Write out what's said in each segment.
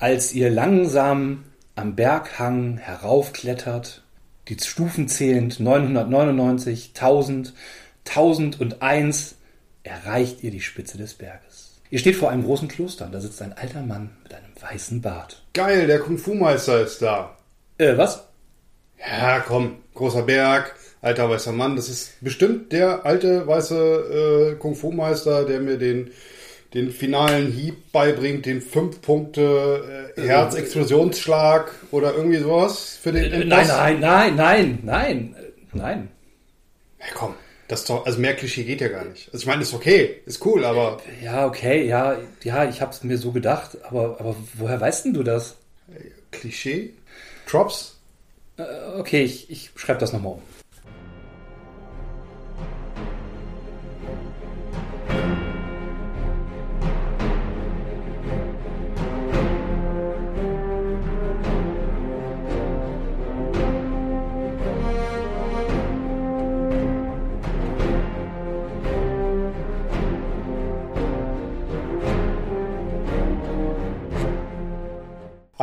Als ihr langsam am Berghang heraufklettert, die Stufen zählend 999, 1000, 1001, erreicht ihr die Spitze des Berges. Ihr steht vor einem großen Kloster und da sitzt ein alter Mann mit einem weißen Bart. Geil, der Kung-Fu-Meister ist da. Äh, was? Ja, komm, großer Berg, alter weißer Mann. Das ist bestimmt der alte weiße äh, Kung-Fu-Meister, der mir den, den finalen Hieb beibringt, den 5 Punkte äh, Herzexplosionsschlag oder irgendwie sowas für den Äh, Endboss. nein, nein, nein, nein, nein, äh, nein. Ja, komm, das doch, also mehr Klischee geht ja gar nicht. Also ich meine, ist okay, ist cool, aber Ja, okay, ja, ja, ich hab's mir so gedacht, aber, aber woher weißt denn du das? Klischee? Drops? Äh, Okay, ich, ich schreibe das nochmal um.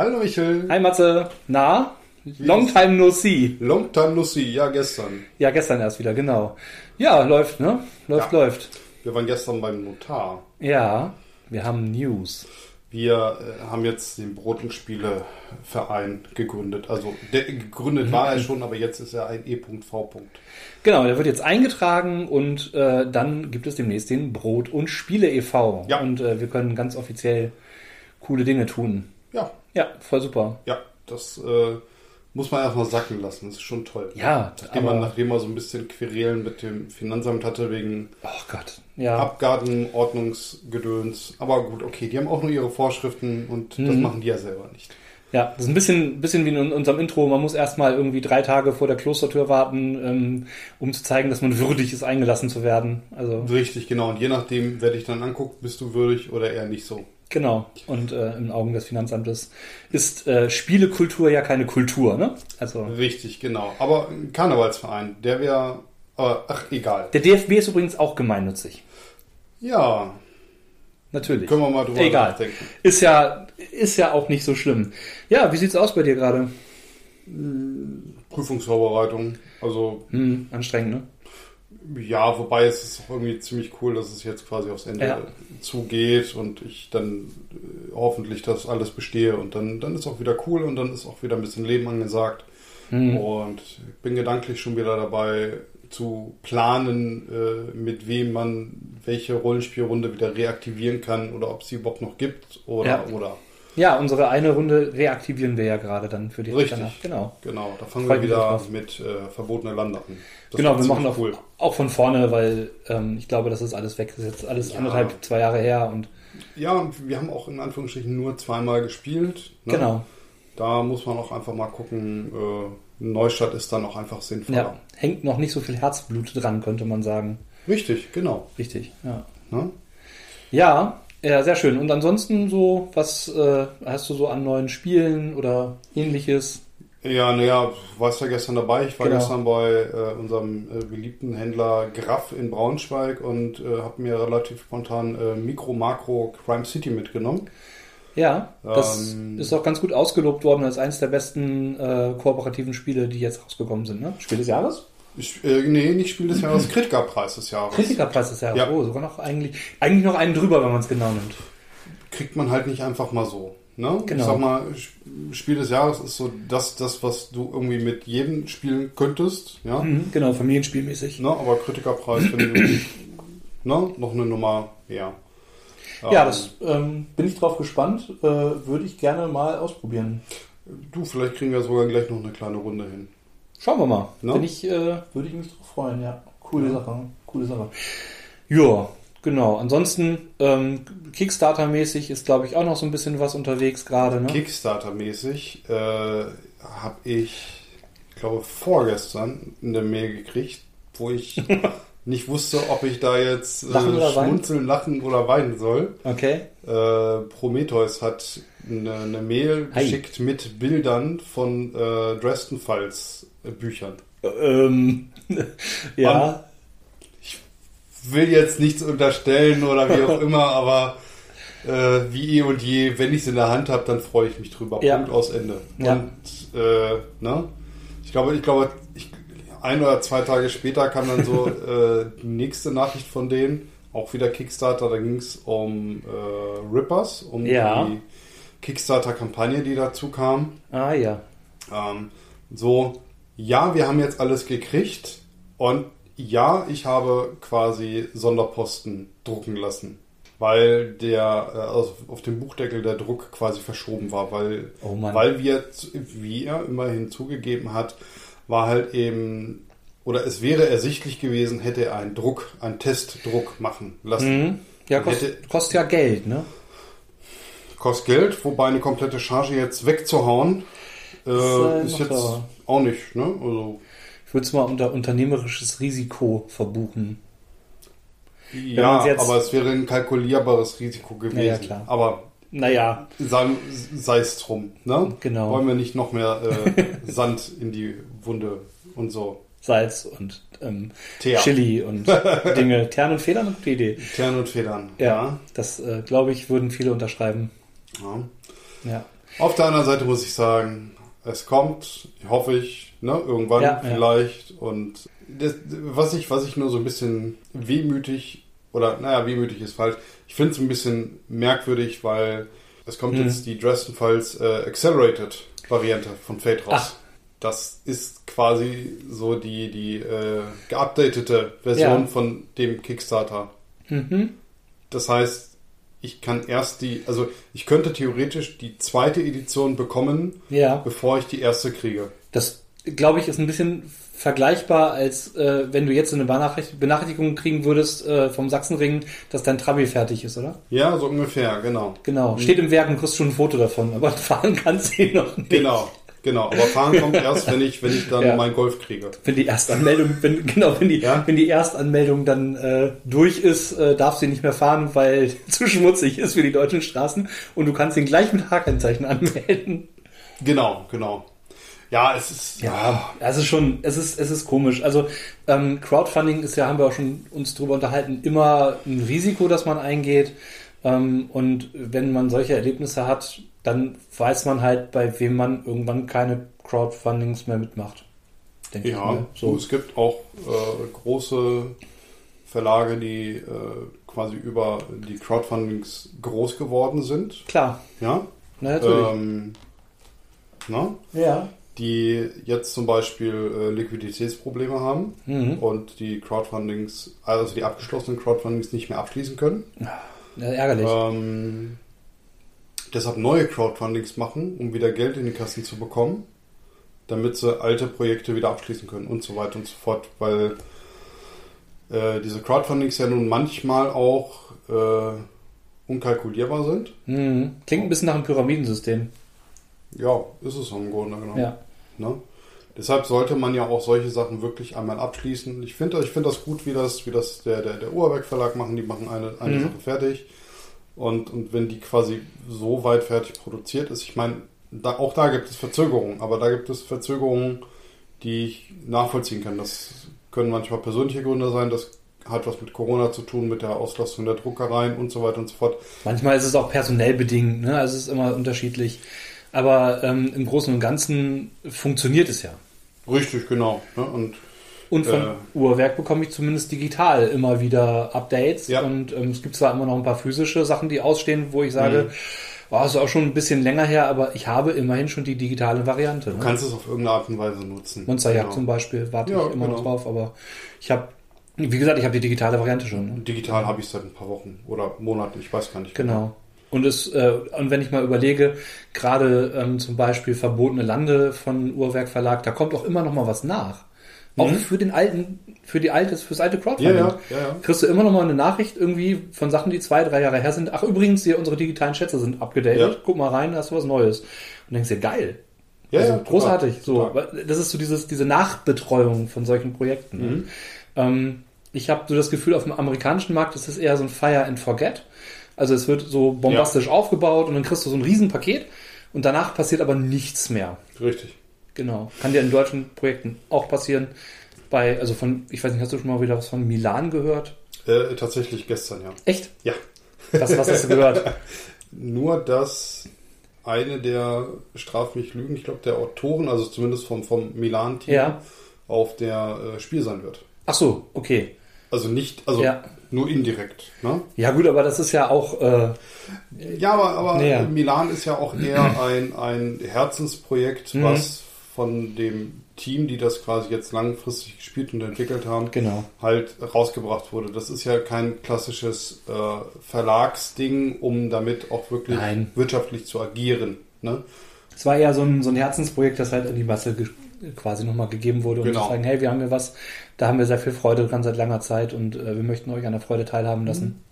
Hallo Michel. Hi Matze, na? Long time no see. Long time no see, ja gestern. Ja, gestern erst wieder, genau. Ja, läuft, ne? Läuft, Ja. läuft. Wir waren gestern beim Notar. Ja, wir haben News. Wir äh, haben jetzt den Brot- und Spieleverein gegründet. Also der, gegründet war er schon, aber jetzt ist er ein E.V. Genau, der wird jetzt eingetragen und äh, dann gibt es demnächst den Brot- und Spiele e.V. Ja. Und äh, wir können ganz offiziell coole Dinge tun. Ja, Ja, voll super. ja, das äh, muss man erstmal sacken lassen. Das ist schon toll. Ja, Nachdem man, aber, nachdem man so ein bisschen Querelen mit dem Finanzamt hatte wegen oh Gott, ja. Abgabenordnungsgedöns. Aber gut, okay, die haben auch nur ihre Vorschriften und das Mhm. machen die ja selber nicht. Ja, das ist ein bisschen, bisschen wie in unserem Intro. Man muss erstmal irgendwie drei Tage vor der Klostertür warten, ähm, um zu zeigen, dass man würdig ist, eingelassen zu werden. Also, Richtig, genau. Und je nachdem, wer dich dann anguckt, bist du würdig oder eher nicht so. Genau. Und äh, in Augen des Finanzamtes ist äh, Spielekultur ja keine Kultur, ne? Also, Richtig, genau. Aber ein Karnevalsverein, der wäre, aber ach, egal. der DFB ist übrigens auch gemeinnützig. Ja, Natürlich. können wir mal drüber Egal. nachdenken. Ist ja, ist ja auch nicht so schlimm. Ja, wie sieht's aus bei dir gerade? Prüfungsvorbereitung. Also, Hm, anstrengend, ne? Ja, wobei es ist auch irgendwie ziemlich cool, dass es jetzt quasi aufs Ende Ja. zugeht und ich dann äh, hoffentlich das alles bestehe und dann, dann ist auch wieder cool und dann ist auch wieder ein bisschen Leben angesagt. Hm. Und ich bin gedanklich schon wieder dabei zu planen, äh, mit wem man welche Rollenspielrunde wieder reaktivieren kann oder ob es sie überhaupt noch gibt oder Ja. oder Ja, unsere eine Runde reaktivieren wir ja gerade dann für die Richtig. danach. Genau. genau, da fangen Freut wir wieder mit äh, verbotene Lande an. Das genau, wir machen auch, cool. Auch von vorne, weil ähm, ich glaube, das ist alles weg. Das ist jetzt alles Ja. anderthalb, zwei Jahre her und Ja, und wir haben auch in Anführungsstrichen nur zweimal gespielt. ne? genau. Da muss man auch einfach mal gucken. Äh, Neustadt ist dann auch einfach sinnvoller. Ja, hängt noch nicht so viel Herzblut dran, könnte man sagen. Richtig, genau. Richtig, ja. Ne? Ja, ja, sehr schön. Und ansonsten so, was äh, hast du so an neuen Spielen oder ähnliches? Ja, naja, warst ja gestern dabei. Ich war Genau. gestern bei äh, unserem äh, beliebten Händler Graff in Braunschweig und äh, habe mir relativ spontan äh, Mikro Makro Crime City mitgenommen. Ja, das Ähm, ist auch ganz gut ausgelobt worden als eines der besten äh, kooperativen Spiele, die jetzt rausgekommen sind. Ne? Spiel des Jahres? Ich, äh, nee, nicht Spiel des Jahres, Kritikerpreis des Jahres. Kritikerpreis des Jahres. Ja. Oh, sogar noch eigentlich, eigentlich noch einen drüber, wenn man es genau nimmt. Kriegt man halt nicht einfach mal so. Ne? Genau. Ich sag mal, Spiel des Jahres ist so das, das, was du irgendwie mit jedem spielen könntest. Ja? Mhm, genau, familienspielmäßig. Ne? Aber Kritikerpreis finde ich ne? noch eine Nummer mehr. Ja, Ähm, das ähm, bin ich drauf gespannt. Äh, Würde ich gerne mal ausprobieren. Du, vielleicht kriegen wir sogar gleich noch eine kleine Runde hin. Schauen wir mal. Ne? Ich, äh, würde ich mich drauf freuen, ja. Coole Sache. Coole Sache. Ja, genau. Ansonsten, ähm, Kickstarter-mäßig ist, glaube ich, auch noch so ein bisschen was unterwegs gerade, ne? Kickstarter-mäßig äh, habe ich, ich glaube, vorgestern eine Mail gekriegt, wo ich nicht wusste, ob ich da jetzt äh, oder weinen? schmunzeln, lachen oder weinen soll. Okay. Äh, Prometheus hat eine, eine Mail Hi. geschickt mit Bildern von äh, Dresden Files äh, Büchern. Ähm, ja. Will jetzt nichts unterstellen oder wie auch immer, aber Äh, wie eh und je, wenn ich es in der Hand habe, dann freue ich mich drüber. Ja. Punkt aus Ende. Ja. Und äh, ne? ich glaube, ich glaube, ich, ein oder zwei Tage später kam dann so äh, die nächste Nachricht von denen, auch wieder Kickstarter, da ging es um äh, Rippers, um Ja. die Kickstarter-Kampagne, die dazu kam. Ah ja. Ähm, so, ja, wir haben jetzt alles gekriegt und ja, ich habe quasi Sonderposten drucken lassen, weil der äh, also auf dem Buchdeckel der Druck quasi verschoben war, weil, Oh weil wir, wie er immerhin zugegeben hat, war halt eben, oder es wäre ersichtlich gewesen, hätte er einen Druck, einen Testdruck machen lassen. Mhm. Ja, kost, Hätte- kostet ja Geld, ne? Kostet Geld, wobei eine komplette Charge jetzt wegzuhauen, äh, äh, ist noch jetzt auch nicht, ne? Also, würde es mal unter unternehmerisches Risiko verbuchen. Ja, jetzt- aber es wäre ein kalkulierbares Risiko gewesen. Ja, ja, klar. Aber Naja, sei es drum. Ne? Genau. Wollen wir nicht noch mehr äh, Sand in die Wunde und so. Salz und ähm. Chili und Dinge. Tern und Federn, gute Idee. Tern und Federn. Ja, das äh, glaube ich, würden viele unterschreiben. Ja. Ja. Auf der anderen Seite muss ich sagen, es kommt, hoffe ich, ne, irgendwann Ja, ja. vielleicht. Und das, was, ich, was ich nur so ein bisschen wehmütig, oder naja, wehmütig ist falsch, ich finde es ein bisschen merkwürdig, weil es kommt Mhm. jetzt die Dresden Files äh, Accelerated Variante von Fate raus. Ach. Das ist quasi so die, die äh, geupdatete Version Ja. von dem Kickstarter. Mhm. Das heißt, ich kann erst die, also ich könnte theoretisch die zweite Edition bekommen, Ja, bevor ich die erste kriege. das glaube ich ist ein bisschen vergleichbar, als äh, wenn du jetzt eine Benachricht Benachrichtigung kriegen würdest äh, vom Sachsenring, dass dein Trabi fertig ist, oder? Ja, so ungefähr, genau. Genau. Steht im Werk und kriegst schon ein Foto davon, aber fahren kannst du ihn noch nicht. Genau, genau. Aber fahren kommt erst, wenn ich, wenn ich dann Ja. meinen Golf kriege. Wenn die Erstanmeldung, wenn, genau, wenn die, Ja? wenn die Erstanmeldung dann äh, durch ist, äh, darfst du ihn nicht mehr fahren, weil zu schmutzig ist für die deutschen Straßen und du kannst ihn gleich mit H-Kennzeichen anmelden. Genau, genau. Ja, es ist, Ja, es ist schon, es ist, es ist komisch. Also ähm, Crowdfunding ist ja, haben wir auch schon uns drüber unterhalten, immer ein Risiko, das man eingeht. Ähm, und wenn man solche Erlebnisse hat, dann weiß man halt, bei wem man irgendwann keine Crowdfundings mehr mitmacht. Denke ich ja, mal. so. So. es gibt auch äh, große Verlage, die äh, quasi über die Crowdfundings groß geworden sind. Klar, Ja, na, natürlich. ähm, na? ja. Die jetzt zum Beispiel äh, Liquiditätsprobleme haben Mhm. und die Crowdfundings, also die abgeschlossenen Crowdfundings nicht mehr abschließen können. Ja, ärgerlich. Ähm, deshalb neue Crowdfundings machen, um wieder Geld in die Kassen zu bekommen, damit sie alte Projekte wieder abschließen können und so weiter und so fort, weil äh, diese Crowdfundings ja nun manchmal auch äh, unkalkulierbar sind. Mhm. Klingt ein bisschen nach einem Pyramidensystem. Ja, ist es im Grunde genommen. Ja. Ne? Deshalb sollte man ja auch solche Sachen wirklich einmal abschließen. Ich finde ich finde das gut, wie das, wie das der, der, der Urwerk Verlag machen. Die machen eine, eine Mhm. Sache fertig. Und, und wenn die quasi so weit fertig produziert ist, ich meine, da, auch da gibt es Verzögerungen, aber da gibt es Verzögerungen, die ich nachvollziehen kann. Das können manchmal persönliche Gründe sein, das hat was mit Corona zu tun, mit der Auslastung der Druckereien und so weiter und so fort. Manchmal ist es auch personell bedingt, ne? also es ist immer unterschiedlich. Aber ähm, im Großen und Ganzen funktioniert es ja. Richtig, genau. Ne? Und Und von Äh. Uhrwerk bekomme ich zumindest digital immer wieder Updates. Ja. Und ähm, es gibt zwar immer noch ein paar physische Sachen, die ausstehen, wo ich sage, oh, ist auch schon ein bisschen länger her, aber ich habe immerhin schon die digitale Variante. du Ne? kannst es auf irgendeine Art und Weise nutzen. Monsterjagd Genau. zum Beispiel warte Ja, ich immer noch genau. drauf, aber ich habe, wie gesagt, ich habe die digitale Variante schon. Ne? Digital habe ich seit ein paar Wochen oder Monaten, ich weiß gar nicht. Genau. Und es, äh, und wenn ich mal überlege, gerade ähm, zum Beispiel verbotene Lande von Uhrwerk Verlag, da kommt auch immer noch mal was nach. Auch Mhm. für den alten, für die alte, fürs alte Crowdfunding. ja, ja, ja. Kriegst du immer noch mal eine Nachricht irgendwie von Sachen, die zwei, drei Jahre her sind. Ach, übrigens, hier unsere digitalen Schätze sind abgedatet. Guck mal rein, da hast du was Neues. Und denkst dir, geil. Ja, also ja, total, großartig. So, total. weil das ist so dieses, diese Nachbetreuung von solchen Projekten. ne? Mhm. Ähm, ich habe so das Gefühl, auf dem amerikanischen Markt ist es eher so ein Fire and Forget. Also es wird so bombastisch aufgebaut und dann kriegst du so ein Riesenpaket und danach passiert aber nichts mehr. Richtig. Genau. Kann dir in deutschen Projekten auch passieren. Bei, also von, ich weiß nicht, hast du schon mal wieder was von Milan gehört? Äh, tatsächlich gestern, ja. Echt? Ja. Was, was hast du gehört? Nur, dass eine der, straf mich Lügen, ich glaube der Autoren, also zumindest vom, vom Milan-Team, Ja. auf der äh, Spiel sein wird. Ach so, okay. Also nicht, also Ja. Nur indirekt. Ne? Ja gut, aber das ist ja auch, äh, Ja, aber, aber Ja. Milan ist ja auch eher ein, ein Herzensprojekt, Mhm. was von dem Team, die das quasi jetzt langfristig gespielt und entwickelt haben, genau. halt rausgebracht wurde. Das ist ja kein klassisches äh, Verlagsding, um damit auch wirklich Nein. wirtschaftlich zu agieren. Ne? Es war eher so ein, so ein Herzensprojekt, das halt an die Masse quasi nochmal gegeben wurde, um Genau. zu sagen, hey, wir haben hier was, da haben wir sehr viel Freude dran seit langer Zeit und äh, wir möchten euch an der Freude teilhaben lassen.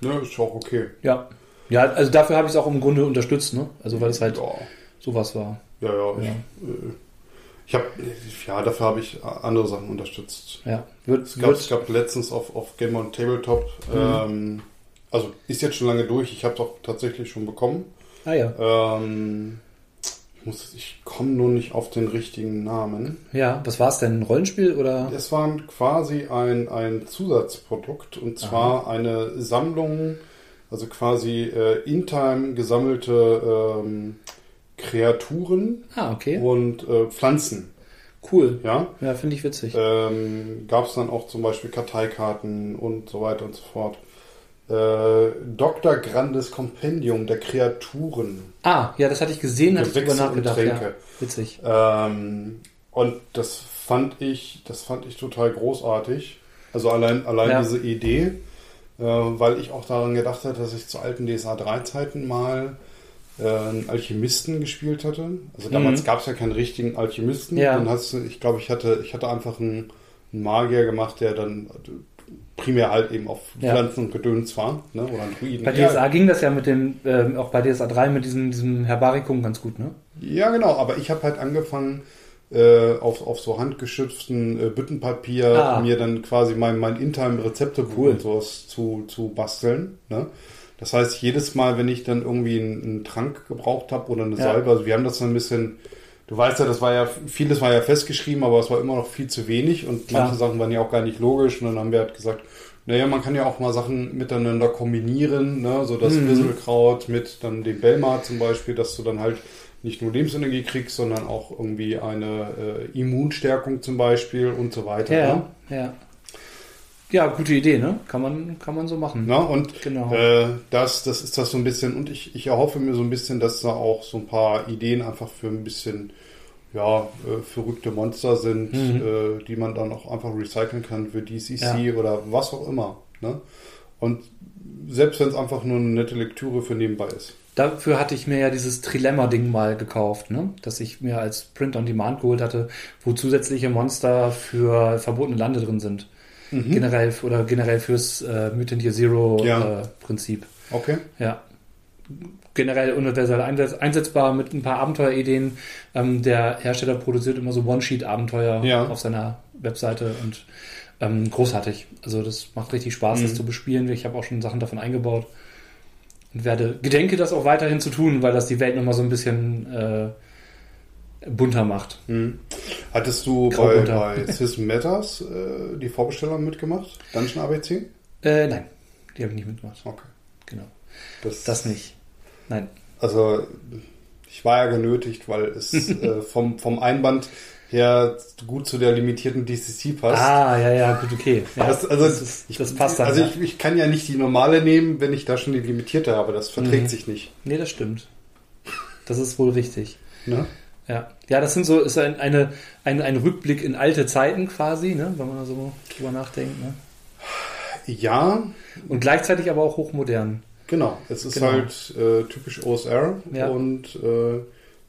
Ne, ist auch okay. Ja. Ja, also dafür habe ich es auch im Grunde unterstützt, ne? Also weil es halt Ja, sowas war. ja, ja. Ich, Ja. äh, ich habe, ja, dafür habe ich andere Sachen unterstützt. Ja. Wird, Es gab, wird es gab letztens auf, auf Game on Tabletop, Mhm. ähm, also ist jetzt schon lange durch, ich habe es auch tatsächlich schon bekommen. ah ja. Ähm, ich muss, ich komme nur nicht auf den richtigen Namen. Ja, was war es denn? Ein Rollenspiel oder? Es war quasi ein, ein Zusatzprodukt und zwar eine Sammlung, also quasi äh, in Time gesammelte ähm, Kreaturen Ah, okay. und äh, Pflanzen. Cool. Ja, Ja, finde ich witzig. ähm, gab es dann auch zum Beispiel Karteikarten und so weiter und so fort. Äh, Dr. Grandes Kompendium der Kreaturen. Ah, ja, das hatte ich gesehen, hatte ich drüber nachgedacht. Ja. Witzig. Ähm, und das fand ich, das fand ich total großartig. Also allein, allein Ja. diese Idee, äh, weil ich auch daran gedacht hatte, dass ich zu alten DSA 3 Zeiten mal äh, einen Alchemisten gespielt hatte. Also damals Mhm. gab es ja keinen richtigen Alchemisten. Ja. Dann hast du, ich glaube, ich hatte, ich hatte einfach einen, einen Magier gemacht, der dann primär halt eben auf Ja. Pflanzen und Gedöns war, ne? Oder Druiden. Bei Ja, DSA ging das ja mit dem, ähm, auch bei DSA 3 mit diesem, diesem Herbarikum ganz gut, ne? Ja, genau, aber ich habe halt angefangen, äh, auf, auf so handgeschützten äh, Büttenpapier Ah. mir dann quasi mein, mein Intime-Rezeptebuch Cool. und sowas zu, zu basteln. Ne? Das heißt, jedes Mal, wenn ich dann irgendwie einen, einen Trank gebraucht habe oder eine Ja. Salbe, also wir haben das dann ein bisschen, du weißt ja, das war ja, vieles war ja festgeschrieben, aber es war immer noch viel zu wenig und manche Sachen waren ja auch gar nicht logisch und dann haben wir halt gesagt, naja, man kann ja auch mal Sachen miteinander kombinieren, ne? so das Mhm. Wisselkraut mit dann dem Belmar zum Beispiel, dass du dann halt nicht nur Lebensenergie kriegst, sondern auch irgendwie eine äh, Immunstärkung zum Beispiel und so weiter. Ja, Ne? ja. Ja, gute Idee, ne? Kann man, kann man so machen. Ne? Und Genau. äh, das, das ist das so ein bisschen, und ich, ich erhoffe mir so ein bisschen, dass da auch so ein paar Ideen einfach für ein bisschen ja, äh, verrückte Monster sind, Mhm. äh, die man dann auch einfach recyceln kann für DCC Ja. oder was auch immer. Ne? Und selbst wenn es einfach nur eine nette Lektüre für nebenbei ist. Dafür hatte ich mir ja dieses Trilemma-Ding mal gekauft, ne? Das ich mir als Print on Demand geholt hatte, wo zusätzliche Monster für verbotene Lande drin sind. Generell oder generell fürs äh, Mutant Year Zero Ja. äh, Prinzip. Okay. Ja. Generell universell einsetz einsetzbar mit ein paar Abenteuerideen. Ähm, der Hersteller produziert immer so One-Sheet-Abenteuer Ja. auf seiner Webseite und ähm, großartig. Also das macht richtig Spaß, das Mhm. zu bespielen. Ich habe auch schon Sachen davon eingebaut und werde gedenke das auch weiterhin zu tun, weil das die Welt nochmal so ein bisschen äh, bunter macht. Mhm. Hattest du bei, bei Sys Matters äh, die Vorbestellung mitgemacht? Dungeon ABC? Äh, nein, die habe ich nicht mitgemacht. Okay. Genau. Das, Das nicht. Nein. Also, ich war ja genötigt, weil es äh, vom, vom Einband her gut zu der limitierten DCC passt. Ah, ja, ja, gut, okay. Ja, Das, also, das, ist, ich, das passt dann. Also, ja. ich, ich kann ja nicht die normale nehmen, wenn ich da schon die limitierte habe. Das verträgt Mhm. sich nicht. Nee, das stimmt. Das ist wohl richtig. Ne? Ja, ja, das sind so, ist ein, eine, ein, ein Rückblick in alte Zeiten quasi, ne, wenn man da so drüber nachdenkt. Ne? Ja, Und gleichzeitig aber auch hochmodern. genau. Es ist Genau. halt äh, typisch OSR Ja. und äh,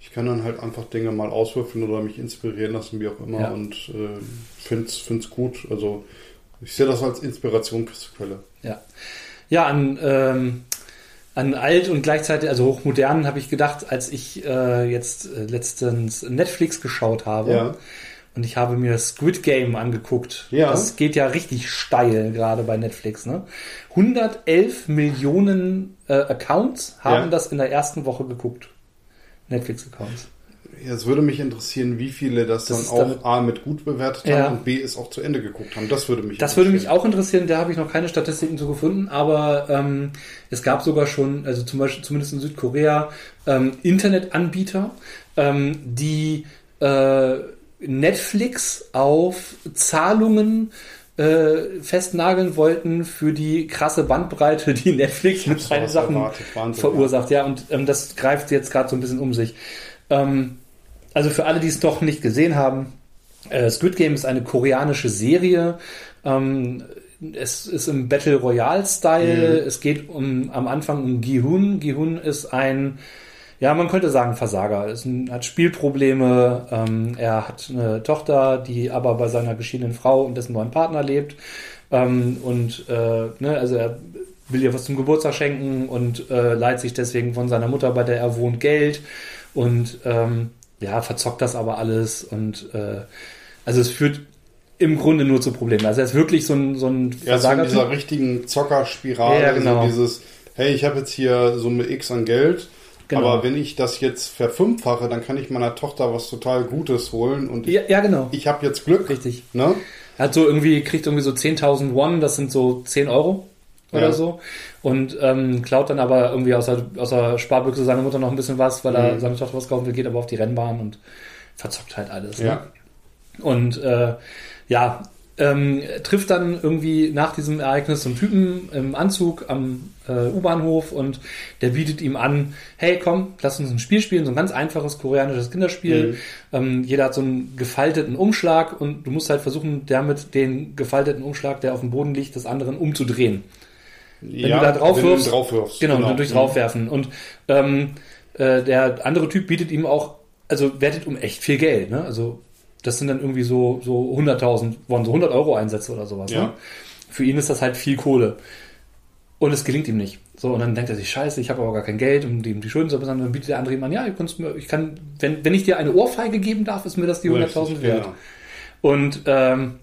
ich kann dann halt einfach Dinge mal auswürfeln oder mich inspirieren lassen, wie auch immer. Ja. Und äh, find's, find's gut. Also, ich sehe das als Inspirationsquelle. Ja, ja an, ähm, an alt und gleichzeitig, also hochmodern habe ich gedacht, als ich äh, jetzt äh, letztens Netflix geschaut habe. Ja. Und ich habe mir Squid Game angeguckt. Ja. Das geht ja richtig steil, gerade bei Netflix. Ne? 111 Millionen äh, Accounts haben Ja. das in der ersten Woche geguckt. Netflix-Accounts. Jetzt würde mich interessieren, wie viele das, Das dann auch damit- A mit gut bewertet Ja. haben und B es auch zu Ende geguckt haben. Das würde mich Das würde mich auch interessieren, da habe ich noch keine Statistiken zu gefunden, aber ähm, es gab sogar schon, also zum Beispiel zumindest in Südkorea, ähm, Internetanbieter, ähm, die äh, Netflix auf Zahlungen äh, festnageln wollten für die krasse Bandbreite, die Netflix mit seinen Sachen erwartet. Verursacht. Ja, und ähm, das greift jetzt gerade so ein bisschen um sich. Ähm, also für alle, die es doch nicht gesehen haben, äh, Squid Game ist eine koreanische Serie. Ähm, es ist im Battle Royale Style. Es geht um am Anfang um Gi-hun. Gi-hun ist ein ja, man könnte sagen Versager. Er ein, hat Spielprobleme. Ähm, er hat eine Tochter, die aber bei seiner geschiedenen Frau und dessen neuen Partner lebt. Ähm, und äh, ne, also er will ihr was zum Geburtstag schenken und äh, leiht sich deswegen von seiner Mutter, bei der er wohnt, Geld und ähm, ja, verzockt das aber alles und äh, also es führt im Grunde nur zu Problemen. Also er ist wirklich so ein, so ein Ja, so in dieser richtigen Zockerspirale, Ja, genau. so dieses, hey, ich habe jetzt hier Summe X an Geld, Genau. aber wenn ich das jetzt verfünffache, dann kann ich meiner Tochter was total Gutes holen und ich, ja, ja, genau. ich habe jetzt Glück. Richtig. Ne? Er hat so irgendwie, kriegt irgendwie so 10.000 Won, das sind so 10 Euro oder Ja. so. Und ähm, klaut dann aber irgendwie aus der, aus der Sparbüchse seiner Mutter noch ein bisschen was, weil er Mhm. seine Tochter was kaufen will, geht aber auf die Rennbahn und verzockt halt alles. Ne? Ja. Und äh, ja, ähm, trifft dann irgendwie nach diesem Ereignis so einen Typen im Anzug am äh, U-Bahnhof und der bietet ihm an, hey komm, lass uns ein Spiel spielen, so ein ganz einfaches koreanisches Kinderspiel. Mhm. Ähm, jeder hat so einen gefalteten Umschlag und du musst halt versuchen, damit den gefalteten Umschlag, der auf dem Boden liegt, des anderen umzudrehen. Wenn du da drauf wenn du wirfst- drauf wirfst. Genau, und durch draufwerfen. Und ähm, äh, der andere Typ bietet ihm auch, also wertet um echt viel Geld. Ne? Also das sind dann irgendwie so, so 100.000, wollen so 100 Euro Einsätze oder sowas. Ja. Ne? Für ihn ist das halt viel Kohle. Und es gelingt ihm nicht. So, und dann denkt er sich, scheiße, ich habe aber gar kein Geld, um ihm die Schulden zu bezahlen. Dann bietet der andere ihm an, ja, mir, ich kann, wenn, wenn ich dir eine Ohrfeige geben darf, ist mir das die 100.000 Richtig, wert. genau. Und ähm,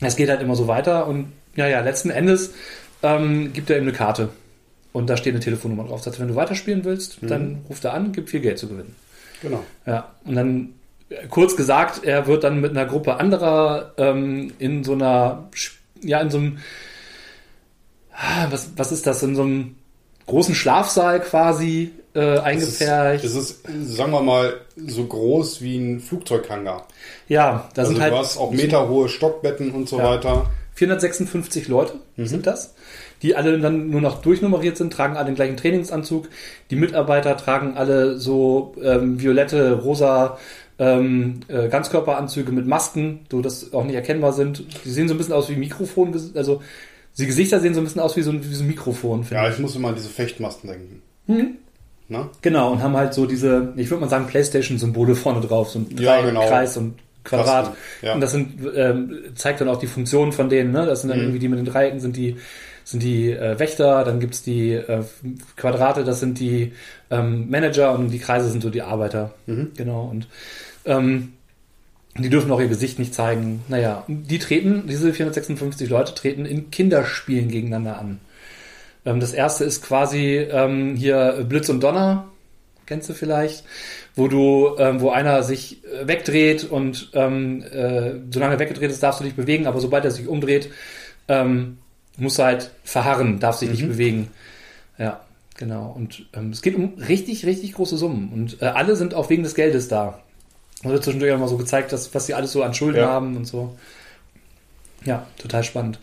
es geht halt immer so weiter und ja, ja, letzten Endes ähm, gibt er ihm eine Karte. Und da steht eine Telefonnummer drauf. Heißt, wenn du weiterspielen willst, Mhm. dann ruft er an, gibt viel Geld zu gewinnen. Genau. Ja, und dann äh, kurz gesagt, er wird dann mit einer Gruppe anderer ähm, in so einer, ja, in so einem, ah, was, was ist das, in so einem großen Schlafsaal quasi äh, Es ist, eingepfercht. es ist, sagen wir mal, so groß wie ein Flugzeughangar. ja, da Also sind halt du hast auch meterhohe Stockbetten und so Ja. weiter. 456 Leute Mhm. sind das, die alle dann nur noch durchnummeriert sind, tragen alle den gleichen Trainingsanzug. Die Mitarbeiter tragen alle so ähm, violette, rosa ähm, äh, Ganzkörperanzüge mit Masken, so dass auch nicht erkennbar sind. Die sehen so ein bisschen aus wie Mikrofon, also die Gesichter sehen so ein bisschen aus wie so ein, wie so ein Mikrofon. Ja, ich. ich muss immer an diese Fechtmasten denken. Mhm. Ne? Genau, und haben halt so diese, ich würde mal sagen, Playstation-Symbole vorne drauf, so ein Ja, genau. Kreis und Quadrat. Kasten, ja. Und das sind, ähm, zeigt dann auch die Funktionen von denen, ne? Das sind dann Mhm. irgendwie die mit den Dreiecken, sind die, sind die äh, Wächter, dann gibt's die äh, Quadrate, das sind die ähm, Manager und die Kreise sind so die Arbeiter. Mhm. Genau. Und ähm, die dürfen auch ihr Gesicht nicht zeigen. Naja, die treten, diese 456 Leute treten in Kinderspielen gegeneinander an. Ähm, das erste ist quasi ähm, hier Blitz und Donner, kennst du vielleicht, wo du, ähm, wo einer sich äh, wegdreht und ähm, äh, solange er weggedreht ist, darfst du dich bewegen, aber sobald er sich umdreht, ähm, musst du halt verharren, darfst dich nicht Mhm. bewegen. Ja, genau. Und ähm, es geht um richtig, richtig große Summen. Und äh, alle sind auch wegen des Geldes da. Da wird zwischendurch auch mal so gezeigt, dass, was sie alles so an Schulden Ja. haben und so. Ja, total spannend.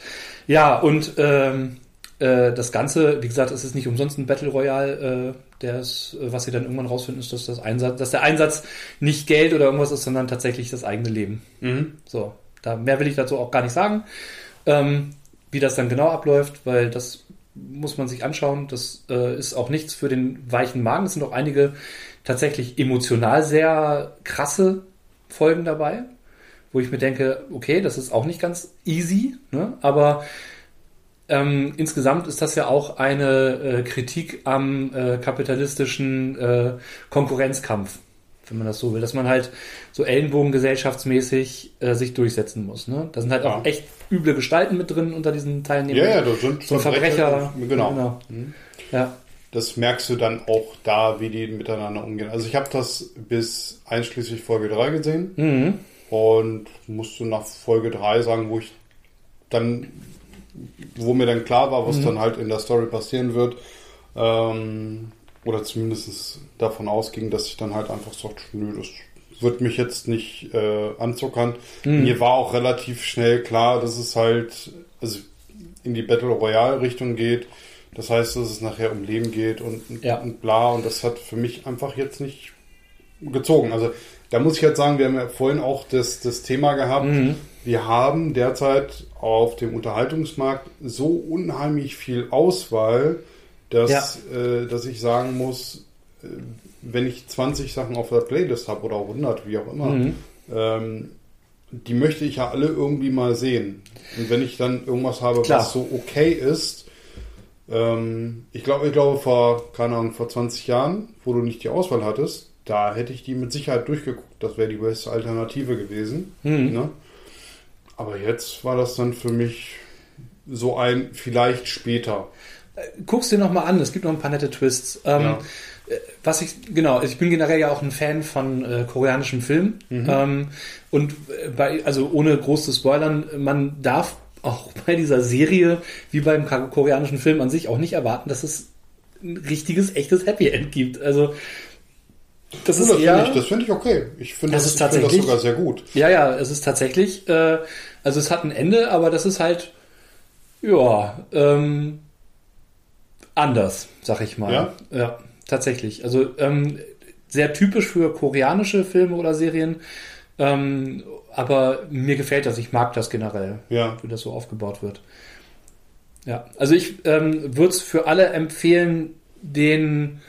Ja, und ähm, äh, das Ganze, wie gesagt, es ist nicht umsonst ein Battle Royale. Äh, der ist, äh, was sie dann irgendwann rausfinden, ist, dass, das Einsatz, dass der Einsatz nicht Geld oder irgendwas ist, sondern tatsächlich das eigene Leben. Mhm. So, da mehr will ich dazu auch gar nicht sagen, ähm, wie das dann genau abläuft, weil das muss man sich anschauen. Das äh, ist auch nichts für den weichen Magen. Es sind auch einige tatsächlich emotional sehr krasse Folgen dabei, wo ich mir denke, okay, das ist auch nicht ganz easy, ne? aber ähm, insgesamt ist das ja auch eine äh, Kritik am äh, kapitalistischen äh, Konkurrenzkampf, wenn man das so will, dass man halt so ellenbogengesellschaftsmäßig äh, sich durchsetzen muss. Ne? Da sind halt auch Ja. echt üble Gestalten mit drin unter diesen Teilnehmern. Ja, ja, das sind so ein Verbrecher. Genau. genau. Mhm. Ja. das merkst du dann auch da, wie die miteinander umgehen. Also ich habe das bis einschließlich Folge 3 gesehen Mhm. und musste nach Folge 3 sagen, wo ich dann, wo mir dann klar war, was dann halt in der Story passieren wird. Ähm, oder zumindest davon ausging, dass ich dann halt einfach sagte, nö, das wird mich jetzt nicht äh, anzuckern. Mir war auch relativ schnell klar, dass es halt also in die Battle Royale Richtung geht. Das heißt, dass es nachher um Leben geht und, Ja. und bla. Und das hat für mich einfach jetzt nicht gezogen. Also da muss ich jetzt sagen, wir haben ja vorhin auch das, das Thema gehabt. Mhm. Wir haben derzeit auf dem Unterhaltungsmarkt so unheimlich viel Auswahl, dass, äh, dass ich sagen muss, äh, wenn ich 20 Sachen auf der Playlist habe oder 100, wie auch immer, Mhm. ähm, die möchte ich ja alle irgendwie mal sehen. Und wenn ich dann irgendwas habe, Klar. was so okay ist, ähm, ich glaube, ich glaube vor, keine Ahnung, vor 20 Jahren, wo du nicht die Auswahl hattest, da hätte ich die mit Sicherheit durchgeguckt. Das wäre die beste Alternative gewesen. Mhm. Ne? Aber jetzt war das dann für mich so ein vielleicht später. Guck's dir nochmal an, es gibt noch ein paar nette Twists. Ähm, Ja. äh, Was ich, genau, ich bin generell ja auch ein Fan von äh, koreanischen Filmen. Ähm, und äh, bei, also ohne groß zu spoilern, man darf auch bei dieser Serie, wie beim koreanischen Film an sich, auch nicht erwarten, dass es ein richtiges, echtes Happy End gibt. Also, das Das, ist das finde eher, ich, das finde ich okay. Ich finde Das das, ist finde das sogar sehr gut. ja, ja, es ist tatsächlich, äh, also es hat ein Ende, aber das ist halt, ja, ähm, anders, sag ich mal. Ja? ja tatsächlich. Also ähm, sehr typisch für koreanische Filme oder Serien, ähm, aber mir gefällt das, ich mag das generell, Ja. wie das so aufgebaut wird. Ja, also ich ähm, würde es für alle empfehlen, den,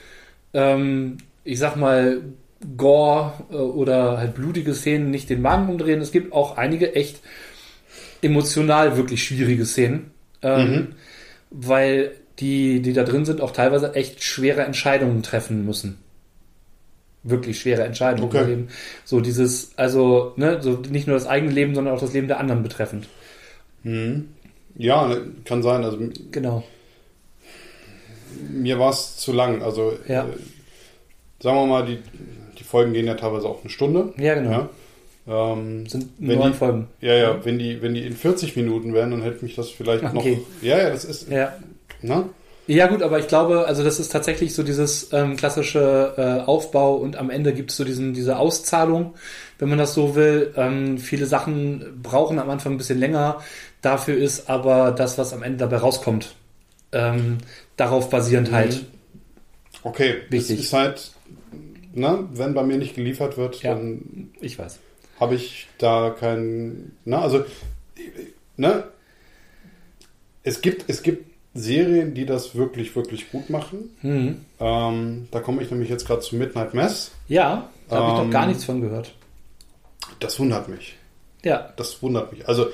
ähm, ich sag mal, Gore äh, oder halt blutige Szenen nicht den Magen umdrehen. Es gibt auch einige echt emotional wirklich schwierige Szenen, ähm, Mhm. weil die, die da drin sind, auch teilweise echt schwere Entscheidungen treffen müssen. Wirklich schwere Entscheidungen. Okay. Leben. So dieses, also, ne, so nicht nur das eigene Leben, sondern auch das Leben der anderen betreffend. Mhm. Ja, kann sein. Also Genau. mir war es zu lang. Also Ja. äh, sagen wir mal, die, die Folgen gehen ja teilweise auch eine Stunde. Ja, genau. Ja. Ähm, Sind neun die- Folgen. ja, ja, wenn die, wenn die in 40 Minuten wären, dann hätte mich das vielleicht Ach, noch. okay. Ja, ja, das ist. Ja. Na? Ja gut, aber ich glaube, also das ist tatsächlich so dieses ähm, klassische äh, Aufbau und am Ende gibt es so diesen, diese Auszahlung, wenn man das so will. Ähm, viele Sachen brauchen am Anfang ein bisschen länger. Dafür ist aber das, was am Ende dabei rauskommt, ähm, darauf basierend Mhm. halt. Okay, Wichtig. das ist halt, na, wenn bei mir nicht geliefert wird, Ja. dann Ich weiß. Habe ich da keinen. Na, also, ne? Es gibt, es gibt Serien, die das wirklich, wirklich gut machen. Mhm. Ähm, da komme ich nämlich jetzt gerade zu Midnight Mass. Ja, da habe ich Ähm, noch gar nichts von gehört. Das wundert mich. Ja. Das wundert mich. Also,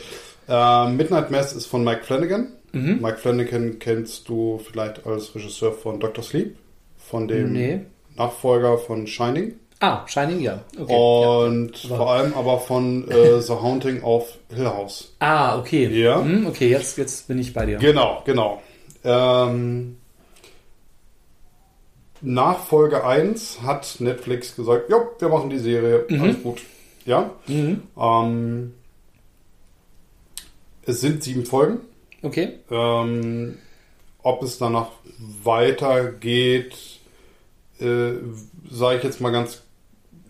äh, Midnight Mass ist von Mike Flanagan. Mhm. Mike Flanagan kennst du vielleicht als Regisseur von Dr. Sleep, von dem Nee. Nachfolger von Shining. Ah, Shining, ja. Okay. Und Aber- vor allem aber von äh, The Haunting of Hill House. Ah, okay. Ja. Mhm, okay, jetzt, jetzt bin ich bei dir. Genau, genau. Ähm, nach Folge 1 hat Netflix gesagt, ja, wir machen die Serie, Mhm. alles gut. Ja. Mhm. Ähm, es sind sieben Folgen. Okay. Ähm, ob es danach weitergeht, äh, sage ich jetzt mal ganz,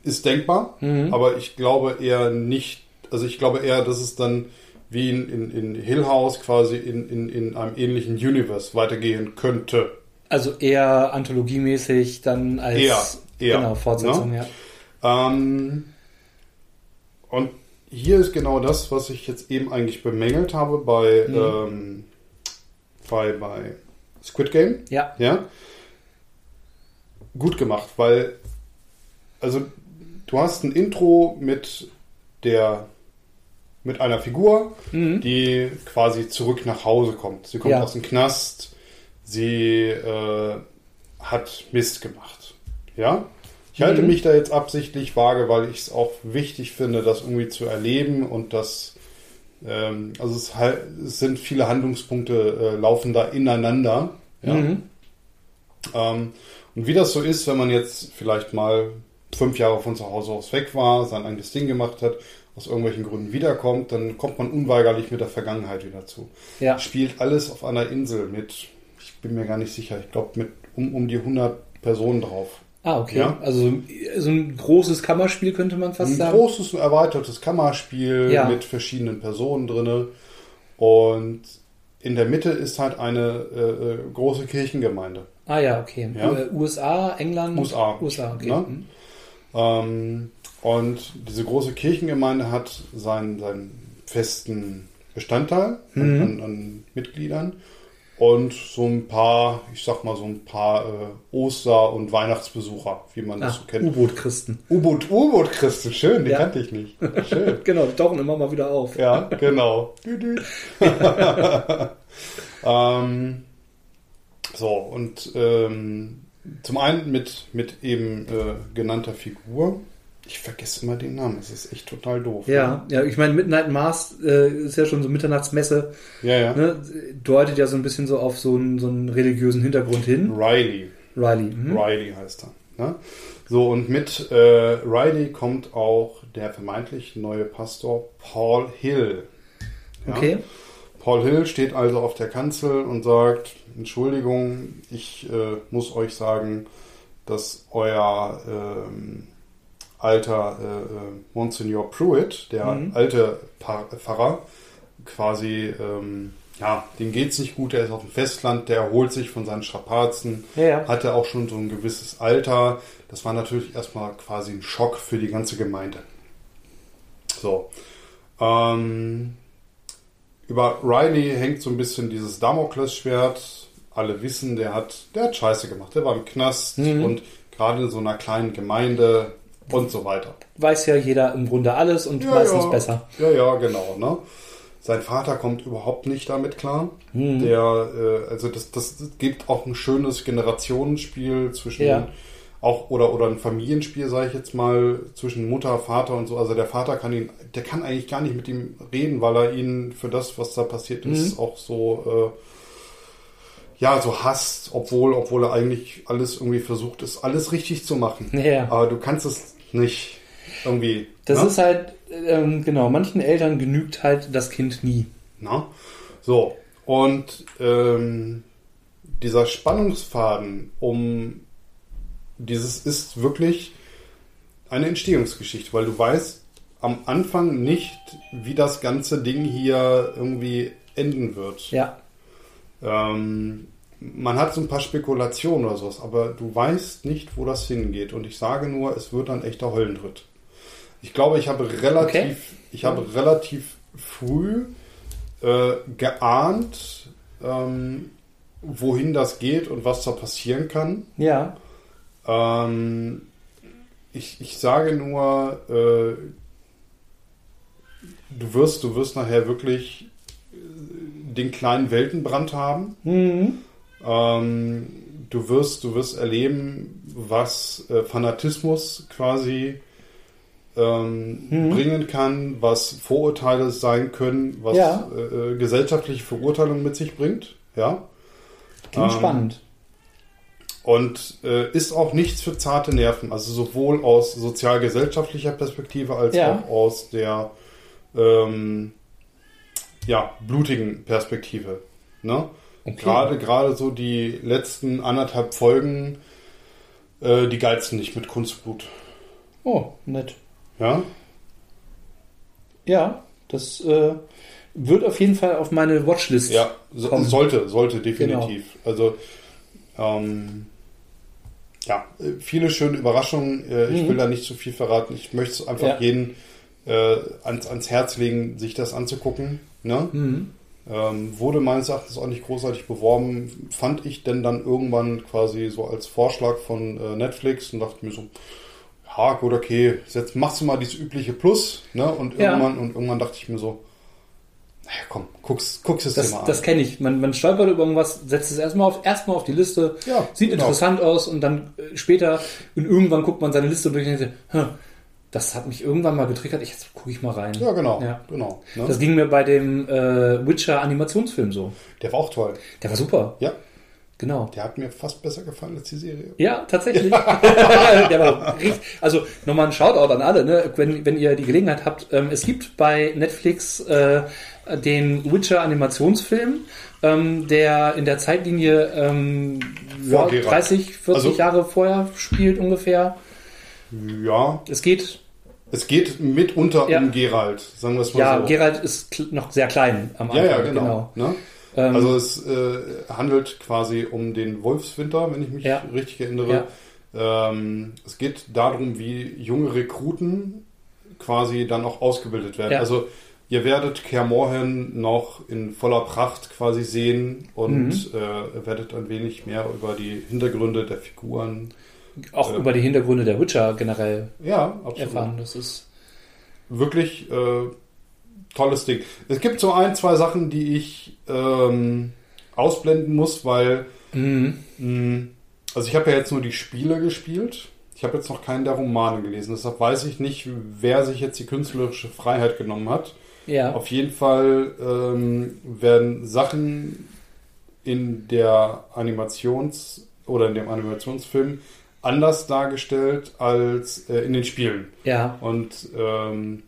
ist denkbar. Mhm. Aber ich glaube eher nicht, also ich glaube eher, dass es dann wie in, in, in Hill House quasi in, in, in einem ähnlichen Universe weitergehen könnte. Also eher anthologiemäßig dann als Eher, eher, genau, Fortsetzung, ne? ja. Ähm, und hier ist genau das, was ich jetzt eben eigentlich bemängelt habe bei, Mhm. ähm, bei, bei Squid Game. Ja. Ja. Gut gemacht, weil, also, du hast ein Intro mit der, mit einer Figur, Mhm. die quasi zurück nach Hause kommt. Sie kommt Ja. aus dem Knast, sie äh, hat Mist gemacht. Ja? Ich halte Mhm. mich da jetzt absichtlich vage, weil ich es auch wichtig finde, das irgendwie zu erleben und das, ähm, also es, halt- es sind viele Handlungspunkte, äh, laufen da ineinander. Ja? Mhm. Ähm, und wie das so ist, wenn man jetzt vielleicht mal fünf Jahre von zu Hause aus weg war, sein eigenes Ding gemacht hat, aus irgendwelchen Gründen wiederkommt, dann kommt man unweigerlich mit der Vergangenheit wieder zu. Ja. Spielt alles auf einer Insel mit, ich bin mir gar nicht sicher, ich glaube mit um, um die 100 Personen drauf. Ah, okay. Ja. Also so ein großes Kammerspiel könnte man fast Ein sagen. großes, erweitertes Kammerspiel Ja. mit verschiedenen Personen drinne und in der Mitte ist halt eine äh, äh, große Kirchengemeinde. Ah ja, okay. Ja. Äh, USA, England? USA. USA, okay. Ne? Ähm, und diese große Kirchengemeinde hat seinen, seinen festen Bestandteil an, Mhm. an, an Mitgliedern und so ein paar, ich sag mal so ein paar äh, Oster- und Weihnachtsbesucher, wie man das Ach, so kennt. U-Boot-Christen. U-Boot, U-Boot-Christen, schön, den Ja. kannte ich nicht. Schön. Genau, die tauchen immer mal wieder auf. Ja, genau. Ähm, so, und ähm, zum einen mit, mit eben äh, genannter Figur. Ich vergesse immer den Namen, das ist echt total doof. Ja, ja, ich meine, Midnight Mass äh, ist ja schon so Mitternachtsmesse, Ne? Ja, ja. ne, deutet ja so ein bisschen so auf so einen, so einen religiösen Hintergrund hin. Riley. Riley. Mhm. Riley heißt er. Ne? So, und mit äh, Riley kommt auch der vermeintlich neue Pastor Paul Hill. Ja? Okay. Paul Hill steht also auf der Kanzel und sagt, Entschuldigung, ich äh, muss euch sagen, dass euer ähm, alter äh, äh, Monsignor Pruitt, der Mhm. alte Pfarrer, quasi, ähm, ja, dem geht's nicht gut, der ist auf dem Festland, der erholt sich von seinen Strapazen, Ja, ja. hatte auch schon so ein gewisses Alter. Das war natürlich erstmal quasi ein Schock für die ganze Gemeinde. So. Ähm, über Riley hängt so ein bisschen dieses Damoklesschwert. Alle wissen, der hat, der hat Scheiße gemacht. Der war im Knast Mhm. und gerade in so einer kleinen Gemeinde und so weiter. Weiß ja jeder im Grunde alles und Ja, meistens ja. besser. Ja, ja, genau. Ne? Sein Vater kommt überhaupt nicht damit klar. Mhm. Der, äh, also das, das gibt auch ein schönes Generationenspiel zwischen Ja. auch oder oder ein Familienspiel, sage ich jetzt mal, zwischen Mutter, Vater und so. Also der Vater kann ihn, der kann eigentlich gar nicht mit ihm reden, weil er ihn für das, was da passiert ist, Mhm. auch so äh, ja so hasst, obwohl obwohl er eigentlich alles irgendwie versucht ist, alles richtig zu machen. Ja. Aber du kannst es nicht irgendwie. Das ne? ist halt, ähm, genau, manchen Eltern genügt halt das Kind nie. Na? So, und ähm, dieser Spannungsfaden um dieses ist wirklich eine Entstehungsgeschichte, weil du weißt am Anfang nicht, wie das ganze Ding hier irgendwie enden wird. Ja. Ähm, man hat so ein paar Spekulationen oder sowas, aber du weißt nicht, wo das hingeht. Und ich sage nur, es wird ein echter Höllentritt. Ich glaube, ich habe relativ, Okay. ich habe relativ früh äh, geahnt, ähm, wohin das geht und was da passieren kann. Ja. Ähm, ich, ich sage nur, äh, du wirst, du wirst nachher wirklich äh, den kleinen Weltenbrand haben. Mhm. Ähm, du wirst, du wirst erleben, was äh, Fanatismus quasi ähm, Mhm. bringen kann, was Vorurteile sein können, was Ja. äh, äh, gesellschaftliche Verurteilung mit sich bringt. Ja. Klingt Ähm, spannend. Und äh, ist auch nichts für zarte Nerven, also sowohl aus sozial-gesellschaftlicher Perspektive als Ja. auch aus der ähm, ja, blutigen Perspektive. Ne? Okay. Gerade, gerade so die letzten anderthalb Folgen, äh, die geizen nicht mit Kunstblut. Oh, nett. Ja? Ja, das äh, wird auf jeden Fall auf meine Watchlist. Ja, so, Kommen. sollte, sollte definitiv. Also, ähm, ja, äh, viele schöne Überraschungen. Äh, Ich Mhm. will da nicht zu viel verraten. Ich möchte es einfach Ja. jeden äh, ans, ans Herz legen, sich das anzugucken. Ne? Mhm. Ähm, wurde meines Erachtens auch nicht großartig beworben. Fand ich denn dann irgendwann quasi so als Vorschlag von äh, Netflix und dachte mir so, ja gut, okay, jetzt machst du mal dieses übliche Plus. Ne? Und, Ja. irgendwann, und irgendwann dachte ich mir so, naja komm, guck's, guck's es dir Das, mal an. das kenne ich. Man, man stolpert über irgendwas, setzt es erstmal auf, erstmal auf die Liste, Ja, sieht genau. interessant aus und dann äh, später und irgendwann guckt man seine Liste durch und denkt, "Hm, das hat mich irgendwann mal getriggert, ich, jetzt gucke ich mal rein. Ja, genau. Ja. genau ne? Das ging mir bei dem äh, Witcher Animationsfilm so. Der war auch toll. Der war super. Ja. Genau. Der hat mir fast besser gefallen als die Serie. Ja, tatsächlich. Der war richtig, also nochmal ein Shoutout an alle, ne? wenn, wenn ihr die Gelegenheit habt. Ähm, es gibt bei Netflix äh, den Witcher Animationsfilm, ähm, der in der Zeitlinie ähm, ja, Vor Geralt. 30, 40 Also- Jahre vorher spielt ungefähr. Ja, Es geht, es geht mitunter Ja. um Geralt, sagen wir es mal ja, so. Geralt ist kl- noch sehr klein am ja, Anfang. ja, genau. Ne? Ähm, Also es äh, handelt quasi um den Wolfswinter, wenn ich mich Ja. richtig erinnere. Ähm, es geht darum, wie junge Rekruten quasi dann auch ausgebildet werden. Ja. Also ihr werdet Kaer Morhen noch in voller Pracht quasi sehen und Mhm. äh, werdet ein wenig mehr über die Hintergründe der Figuren. Auch äh, über die Hintergründe der Witcher generell Ja, erfahren. Das ist wirklich äh, tolles Ding. Es gibt so ein, zwei Sachen, die ich ähm, ausblenden muss, weil mhm. mh, also ich habe ja jetzt nur die Spiele gespielt. Ich habe jetzt noch keinen der Romane gelesen. Deshalb weiß ich nicht, wer sich jetzt die künstlerische Freiheit genommen hat. ja. Auf jeden Fall ähm, werden Sachen in der Animations- oder in dem Animationsfilm anders dargestellt als äh, in den Spielen. ja. Und ähm,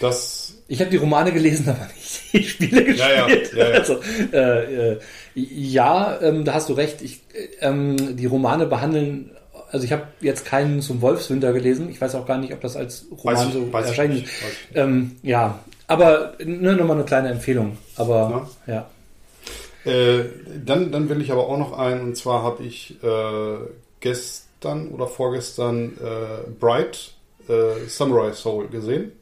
das Ich habe die Romane gelesen, aber nicht die Spiele gespielt. Ja, ja, ja, ja. Also, äh, äh, ja ähm, da hast du recht. Ich, äh, ähm, die Romane behandeln, also ich habe jetzt keinen zum Wolfswinter gelesen. Ich weiß auch gar nicht, ob das als Roman ich, so erscheint. Ähm, ja, aber ne, nochmal eine kleine Empfehlung. Aber ja. Äh, dann, dann will ich aber auch noch ein, und zwar habe ich äh, gestern oder vorgestern äh, Bright äh, Samurai Soul gesehen.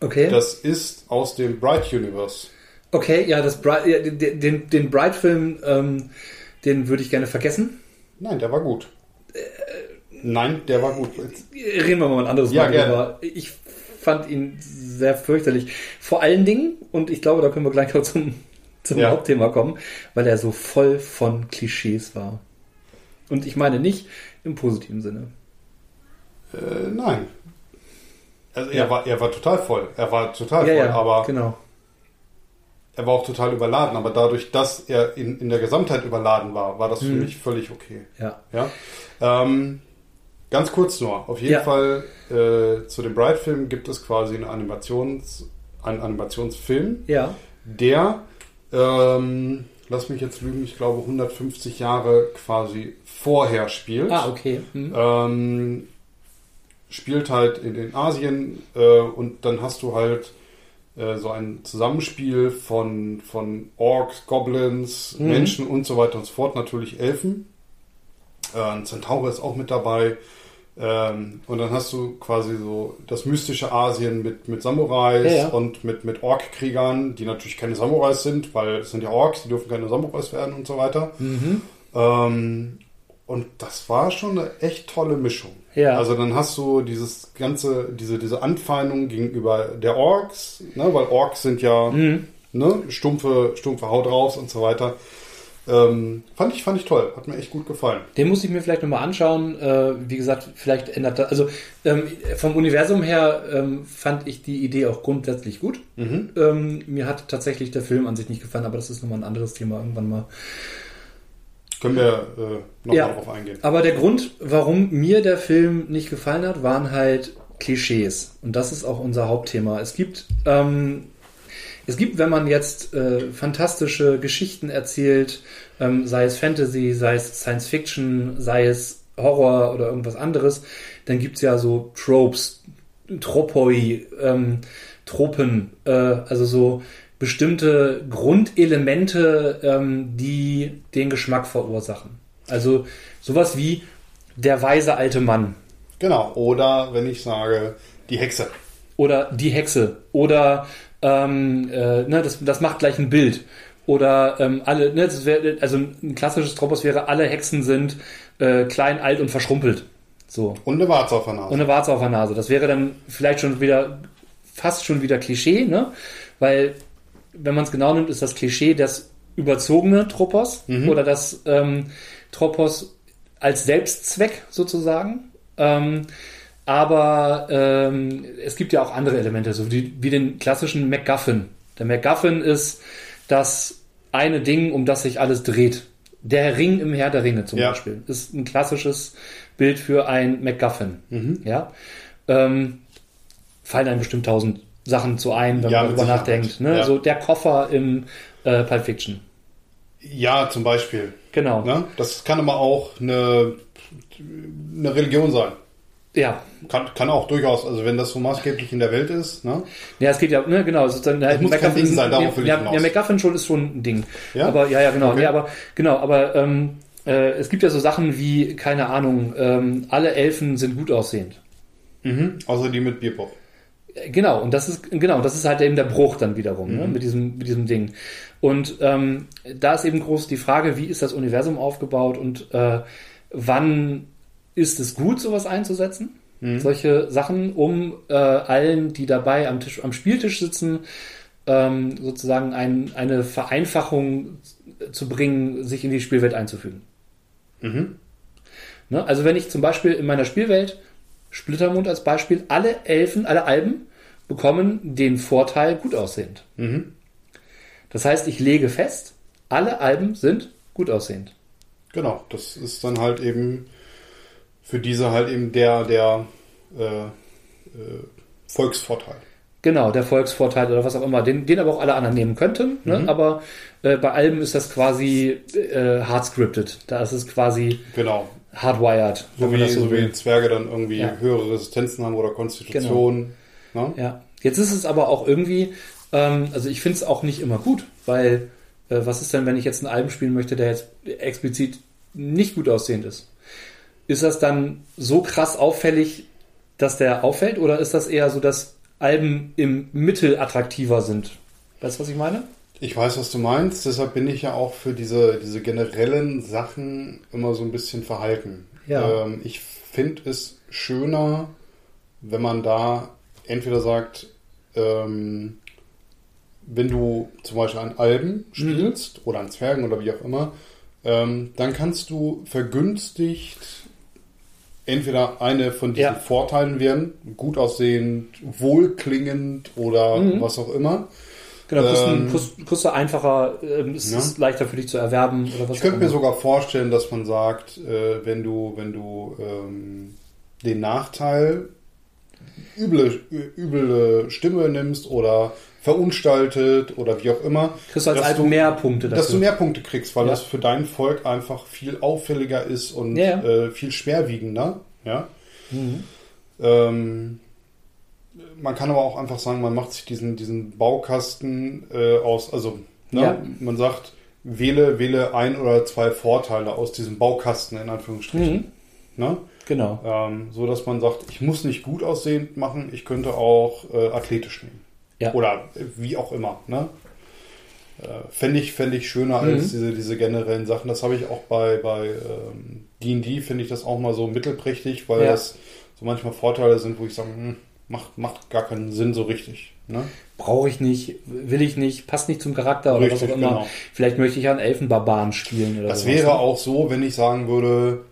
Okay. Das ist aus dem Bright Universe. okay, ja, das Bright, ja, den, den, Bright-Film, ähm, den würde ich gerne vergessen. Nein, der war gut. Nein, der war gut. Reden wir mal ein anderes Ja, Mal drüber. Ich fand ihn sehr fürchterlich. Vor allen Dingen, und ich glaube, da können wir gleich noch zum, zum Ja. Hauptthema kommen, weil er so voll von Klischees war. Und ich meine nicht im positiven Sinne. Äh, nein. Also er, Ja. war, er war total voll. Er war total ja, voll, ja, aber genau. er war auch total überladen. Aber dadurch, dass er in, in der Gesamtheit überladen war, war das für Mhm. mich völlig okay. Ja. Ja. Ähm, ganz kurz nur. Auf jeden. Fall äh, zu dem Bright-Film gibt es quasi eine Animations, einen Animationsfilm, Ja. der, ähm, lass mich jetzt lügen, ich glaube 150 Jahre quasi vorher spielt. Ah, okay. Hm. Ähm, spielt halt in den Asien äh, und dann hast du halt äh, so ein Zusammenspiel von, von Orks, Goblins, Mhm. Menschen und so weiter und so fort. Natürlich Elfen. Äh, ein Zentaur ist auch mit dabei. Ähm, und dann hast du quasi so das mystische Asien mit, mit Samurais Ja, ja. und mit, mit Ork-Kriegern, die natürlich keine Samurais sind, weil es sind ja Orks, die dürfen keine Samurais werden und so weiter. Mhm. Ähm, und das war schon eine echt tolle Mischung. Ja. Also dann hast du dieses ganze, diese, diese Anfeindung gegenüber der Orks, ne, weil Orks sind ja Mhm. ne, stumpfe, stumpfe Haut raus und so weiter. Ähm, fand ich, fand ich toll, hat mir echt gut gefallen. Den muss ich mir vielleicht nochmal anschauen. Äh, wie gesagt, vielleicht ändert das. Also ähm, vom Universum her ähm, fand ich die Idee auch grundsätzlich gut. Mhm. Ähm, mir hat tatsächlich der Film an sich nicht gefallen, aber das ist nochmal ein anderes Thema irgendwann mal. Können wir äh, noch Ja. drauf eingehen. Aber der Grund, warum mir der Film nicht gefallen hat, waren halt Klischees. Und das ist auch unser Hauptthema. Es gibt, ähm, es gibt, wenn man jetzt äh, fantastische Geschichten erzählt, ähm, sei es Fantasy, sei es Science Fiction, sei es Horror oder irgendwas anderes, dann gibt's ja so Tropes, Tropoi, ähm, Tropen, äh, also so bestimmte Grundelemente, ähm, die den Geschmack verursachen. Also sowas wie der weise alte Mann Genau. Oder wenn ich sage, die Hexe. oder die Hexe oder ähm, äh, ne, das, das macht gleich ein Bild. Oder ähm, alle, ne, wär, also ein klassisches Tropos wäre, alle Hexen sind äh, klein, alt und verschrumpelt. So. Und eine Warze auf der Nase. Und eine Warze auf der Nase. Das wäre dann vielleicht schon wieder, fast schon wieder Klischee, ne? Weil, wenn man es genau nimmt, ist das Klischee das überzogene Tropos Mhm. oder das ähm, Tropos als Selbstzweck sozusagen. Ähm, aber ähm, es gibt ja auch andere Elemente, so wie, wie den klassischen MacGuffin. Der MacGuffin ist das eine Ding, um das sich alles dreht. Der Ring im Herr der Ringe zum Ja. Beispiel ist ein klassisches Bild für ein MacGuffin. Mhm. Ja? Ähm, fallen einem bestimmt tausend Sachen zu ein, wenn Ja, man darüber nachdenkt. Ne? Ja. So der Koffer im äh, Pulp Fiction. Ja, zum Beispiel. Genau. Ne? Das kann aber auch eine, eine Religion sein. Ja. Kann, kann auch durchaus, also wenn das so maßgeblich in der Welt ist, ne? Ja, es geht ja, ne, genau. Ist dann halt muss MacGuffin- Ding sein, darauf will ich ja, hinaus. ja, MacGuffin schon ist schon ein Ding. Ja? Aber ja, ja, genau. Okay. Nee, aber genau, aber ähm, äh, es gibt ja so Sachen wie, keine Ahnung, ähm, alle Elfen sind gut aussehend. Mhm. Außer die mit Bierpop. Äh, Genau, und das ist genau, das ist halt eben der Bruch dann wiederum, Mhm. ne, mit diesem mit diesem Ding. Und ähm, da ist eben groß die Frage, wie ist das Universum aufgebaut und äh, wann ist es gut, sowas einzusetzen? Mhm. Solche Sachen, um äh, allen, die dabei am Tisch, am Spieltisch sitzen, ähm, sozusagen ein, eine Vereinfachung zu bringen, sich in die Spielwelt einzufügen. Mhm. Ne? Also wenn ich zum Beispiel in meiner Spielwelt, Splittermond als Beispiel, alle Elfen, alle Alben bekommen den Vorteil gut aussehend. Mhm. Das heißt, ich lege fest, alle Alben sind gut aussehend. Genau, das ist dann halt eben für diese halt eben der, der äh, äh, Volksvorteil. Genau, der Volksvorteil oder was auch immer, den, den aber auch alle anderen nehmen könnten. Ne? Mhm. Aber äh, bei Alben ist das quasi äh, hard scripted. Da ist es quasi Genau. hardwired. So wie, das so wie Zwerge dann irgendwie Ja. höhere Resistenzen haben oder Konstitution. Ne? Ja, jetzt ist es aber auch irgendwie, ähm, also ich finde es auch nicht immer gut, weil äh, was ist denn, wenn ich jetzt einen Alben spielen möchte, der jetzt explizit nicht gut aussehend ist? Ist das dann so krass auffällig, dass der auffällt oder ist das eher so, dass Alben im Mittel attraktiver sind? Weißt du, was ich meine? Ich weiß, was du meinst, deshalb bin ich ja auch für diese, diese generellen Sachen immer so ein bisschen verhalten. Ja. Ähm, ich finde es schöner, wenn man da entweder sagt, ähm, wenn du zum Beispiel an Alben spielst oder an Zwergen oder wie auch immer, ähm, dann kannst du vergünstigt entweder eine von diesen Ja. Vorteilen werden, gut aussehend, wohlklingend oder Mhm. was auch immer. Genau, kostet, Ähm, kostet einfacher, ähm, ist, Ja. ist leichter für dich zu erwerben oder was Ich könnte mir sogar vorstellen, dass man sagt, äh, wenn du, wenn du ähm, den Nachteil üble, üble Stimme nimmst oder verunstaltet oder wie auch immer, Kriegst du als dass Alben du- mehr Punkte dass du dafür. mehr Punkte kriegst, weil Ja. das für dein Volk einfach viel auffälliger ist und ja. Äh, viel schwerwiegender. Ja? Mhm. Ähm, man kann aber auch einfach sagen, man macht sich diesen, diesen Baukasten äh, aus, also ne, Ja. man sagt, wähle, wähle ein oder zwei Vorteile aus diesem Baukasten in Anführungsstrichen. Mhm. Ne? Genau. Ähm, so dass man sagt, ich muss nicht gut aussehend machen, ich könnte auch äh, athletisch nehmen. Ja. Oder äh, wie auch immer. Ne? Äh, Fände ich, fänd ich schöner Mhm. als diese, diese generellen Sachen. Das habe ich auch bei, bei ähm, D&D, finde ich das auch mal so mittelprächtig, weil Ja. das so manchmal Vorteile sind, wo ich sage, hm, macht, macht gar keinen Sinn so richtig. Ne? Brauche ich nicht, will ich nicht, passt nicht zum Charakter oder was Richtig, auch immer. genau. Vielleicht möchte ich ja einen Elfenbarbaren spielen oder Das sowas, wäre ne? auch so, wenn ich sagen würde,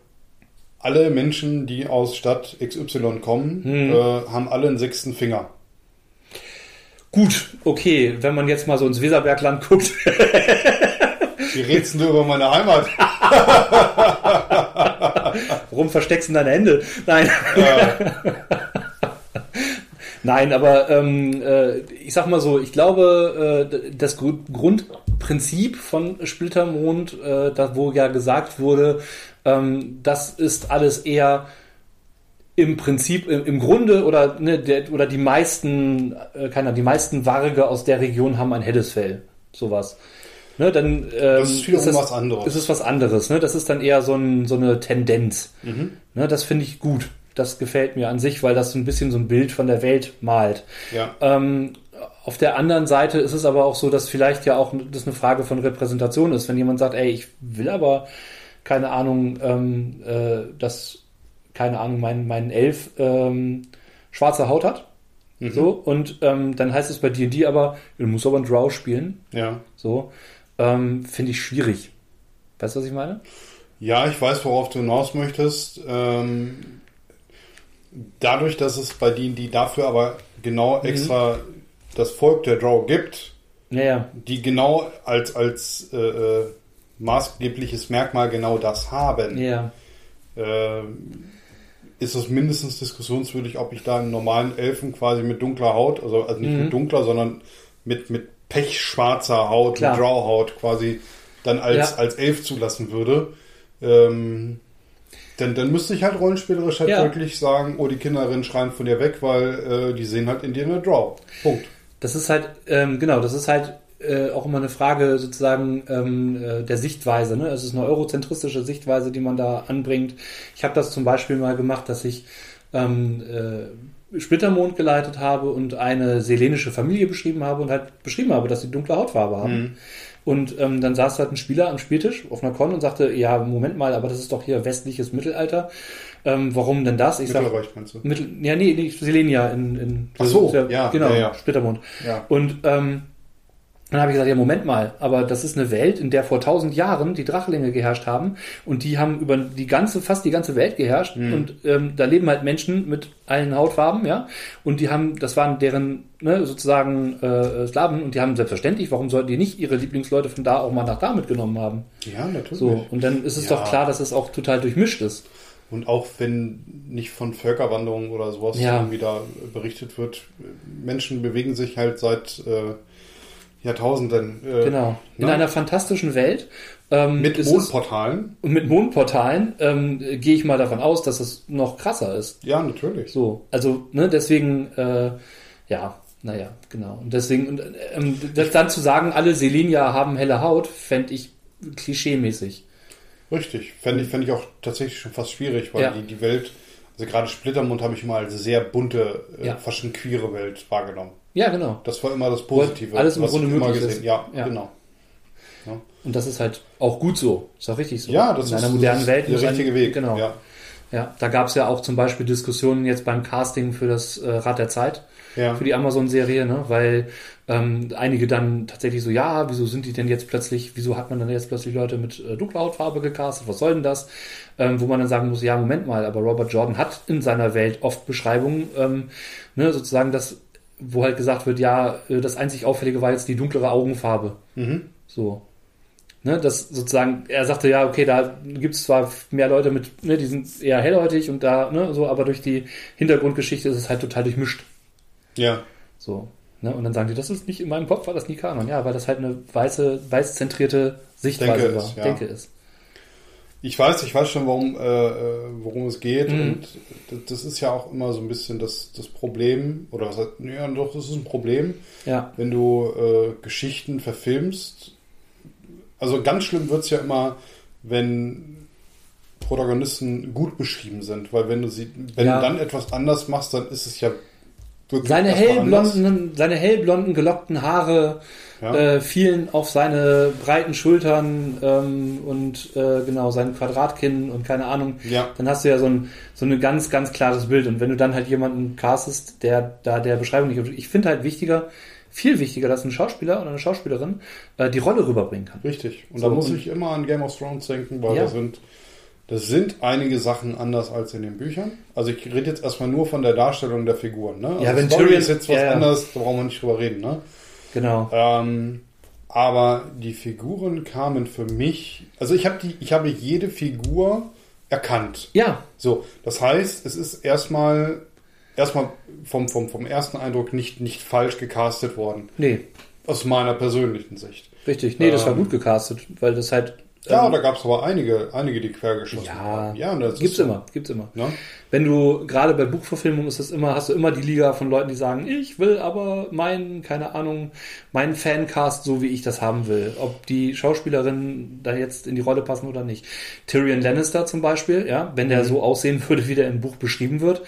alle Menschen, die aus Stadt XY kommen, Mhm. äh, haben alle einen sechsten Finger. Gut, okay, wenn man jetzt mal so ins Weserbergland guckt. Wie redest du über meine Heimat? Warum versteckst du deine Hände? Nein. Äh, Nein, aber ähm, äh, ich sag mal so, ich glaube, äh, das Gru- Grundprinzip von Splittermond, äh, da wo ja gesagt wurde, ähm, das ist alles eher im Prinzip, im, im Grunde oder ne, der, oder die meisten, äh, keiner, die meisten Warge aus der Region haben ein helles Fell, sowas. Ne, dann ähm, Das ist wiederum das, was anderes. Ist es was anderes, ne? Das ist dann eher so, ein, so eine Tendenz. Mhm. Ne, das finde ich gut. Das gefällt mir an sich, weil das so ein bisschen so ein Bild von der Welt malt. ja. Ähm, auf der anderen Seite ist es aber auch so, dass vielleicht ja auch das eine Frage von Repräsentation ist. Wenn jemand sagt, ey, ich will aber, keine Ahnung, ähm, äh, dass, keine Ahnung, mein, mein Elf ähm, schwarze Haut hat. Mhm. So, und ähm, dann heißt es bei D&D aber, du musst aber einen Drow spielen. ja. So, ähm, finde ich schwierig. Weißt du, was ich meine? Ja, ich weiß, worauf du hinaus möchtest. Ähm, dadurch, dass es bei D&D dafür aber genau Mhm. Das Volk der Draw gibt, Naja, die genau als, als äh, äh, maßgebliches Merkmal genau das haben, Ja. äh, ist es mindestens diskussionswürdig, ob ich da einen normalen Elfen quasi mit dunkler Haut, also, also nicht Mhm. mit dunkler, sondern mit, mit pechschwarzer Haut, mit Grauhaut quasi dann als, Ja. als Elf zulassen würde. Ähm, dann, dann müsste ich halt rollenspielerisch halt Ja. wirklich sagen, oh, die Kinderinnen schreien von dir weg, weil äh, die sehen halt in dir eine Draw. Punkt. Das ist halt, ähm, genau, das ist halt äh, auch immer eine Frage sozusagen ähm, äh, der Sichtweise. Ne? Es ist eine eurozentristische Sichtweise, die man da anbringt. Ich habe das zum Beispiel mal gemacht, dass ich ähm, äh, Splittermond geleitet habe und eine selenische Familie beschrieben habe und halt beschrieben habe, dass sie dunkle Hautfarbe haben. Und ähm, dann saß halt ein Spieler am Spieltisch auf einer Con und sagte, ja, Moment mal, aber das ist doch hier westliches Mittelalter. Ähm, warum denn das? Ich sag, Mittelreich meinst du? Mittel, ja, nee, nee, Selenia in, in Ach so, ist ja, genau, ja, ja. Splittermond. Ja. Und ähm, dann habe ich gesagt, ja, Moment mal, aber das ist eine Welt, in der vor tausend Jahren die Drachlinge geherrscht haben und die haben über die ganze, fast die ganze Welt geherrscht Mhm. und ähm, da leben halt Menschen mit allen Hautfarben, ja, und die haben, das waren deren ne, sozusagen äh, Slaven und die haben selbstverständlich, warum sollten die nicht ihre Lieblingsleute von da auch mal nach da mitgenommen haben? Ja, natürlich. So, und dann ist es Ja. doch klar, dass es auch total durchmischt ist. Und auch wenn nicht von Völkerwanderungen oder sowas Ja. irgendwie da berichtet wird, Menschen bewegen sich halt seit äh, Jahrtausenden äh, Genau. In ne? einer fantastischen Welt. Ähm, mit Mondportalen. Und mit Mondportalen ähm, gehe ich mal davon aus, dass es noch krasser ist. Ja, natürlich. So, also ne, deswegen, äh, ja, naja, genau. Und deswegen, und, ähm, das dann zu sagen, alle Selenia haben helle Haut, fände ich klischeemäßig. Richtig. Fände ich, fänd ich auch tatsächlich schon fast schwierig, weil Ja. die, die Welt, also gerade Splittermund habe ich mal als sehr bunte, äh, Ja. fast schon queere Welt wahrgenommen. Ja, genau. Das war immer das Positive, alles im was Grunde möglich gesehen ist. Ja, Ja. genau. Und das ist halt auch gut so. Ist auch richtig so. Ja, das In ist, einer modernen ist Welt der ein- richtige Weg. Genau. Ja. Ja, da gab es ja auch zum Beispiel Diskussionen jetzt beim Casting für das äh, Rad der Zeit, Ja. für die Amazon-Serie, ne? weil ähm, einige dann tatsächlich so, ja, wieso sind die denn jetzt plötzlich, wieso hat man dann jetzt plötzlich Leute mit äh, dunkler Hautfarbe gecastet, was soll denn das? Ähm, wo man dann sagen muss, ja, Moment mal, aber Robert Jordan hat in seiner Welt oft Beschreibungen, ähm, ne, sozusagen das, wo halt gesagt wird, ja, äh, das einzig Auffällige war jetzt die dunklere Augenfarbe. Mhm. So. Ne, das sozusagen, er sagte ja, okay, da gibt es zwar mehr Leute mit, ne, die sind eher hellhäutig und da, ne, so, aber durch die Hintergrundgeschichte ist es halt total durchmischt. ja. So. Ne, und dann sagen die, das ist nicht in meinem Kopf, war das nie Kanon. Ja, weil das halt eine weiße, weiß-zentrierte Sichtweise Denke war. ist, ja. Denke ist. Ich weiß, ich weiß schon, worum, äh, äh, worum es geht. Mhm. Und das- ist ja auch immer so ein bisschen das, das Problem, oder was ja, doch, das ist ein Problem, Ja. wenn du äh, Geschichten verfilmst. Also ganz schlimm wird's ja immer, wenn Protagonisten gut beschrieben sind, weil wenn du sie, wenn Ja. du dann etwas anders machst, dann ist es ja wirklich Seine hellblonden, seine hellblonden, gelockten Haare Ja. äh, fielen auf seine breiten Schultern ähm, und äh, genau sein Quadratkinn und keine Ahnung. Ja. Dann hast du ja so ein so ein ganz ganz klares Bild und wenn du dann halt jemanden castest, der da der Beschreibung nicht, ich finde halt wichtiger, viel wichtiger, dass ein Schauspieler oder eine Schauspielerin äh, die Rolle rüberbringen kann. Richtig. Und So, da muss und- ich immer an Game of Thrones denken, weil Ja. da sind, das sind einige Sachen anders als in den Büchern. Also ich rede jetzt erstmal nur von der Darstellung der Figuren. Ne? Also Ja, wenn Story Tyrion- ist jetzt was ja, anderes, da brauchen wir nicht drüber reden. Ne? Genau. Ähm, aber die Figuren kamen für mich, also ich habe die, ich habe jede Figur erkannt. Ja, So, das heißt, es ist erstmal erstmal vom, vom, vom ersten Eindruck nicht, nicht falsch gecastet worden. nee, Aus meiner persönlichen Sicht. richtig. Nee, das war Ähm, gut gecastet, weil das halt Ja, ähm, da gab es aber einige, einige, die quergeschossen Ja, haben. Ja, das gibt's so, immer, gibt's immer. Ne? Wenn du gerade bei Buchverfilmungen ist es immer, hast du immer die Liga von Leuten, die sagen, ich will aber meinen, keine Ahnung, meinen Fancast so wie ich das haben will. Ob die Schauspielerinnen da jetzt in die Rolle passen oder nicht. Tyrion Lannister zum Beispiel, ja, wenn Mhm. der so aussehen würde, wie der im Buch beschrieben wird,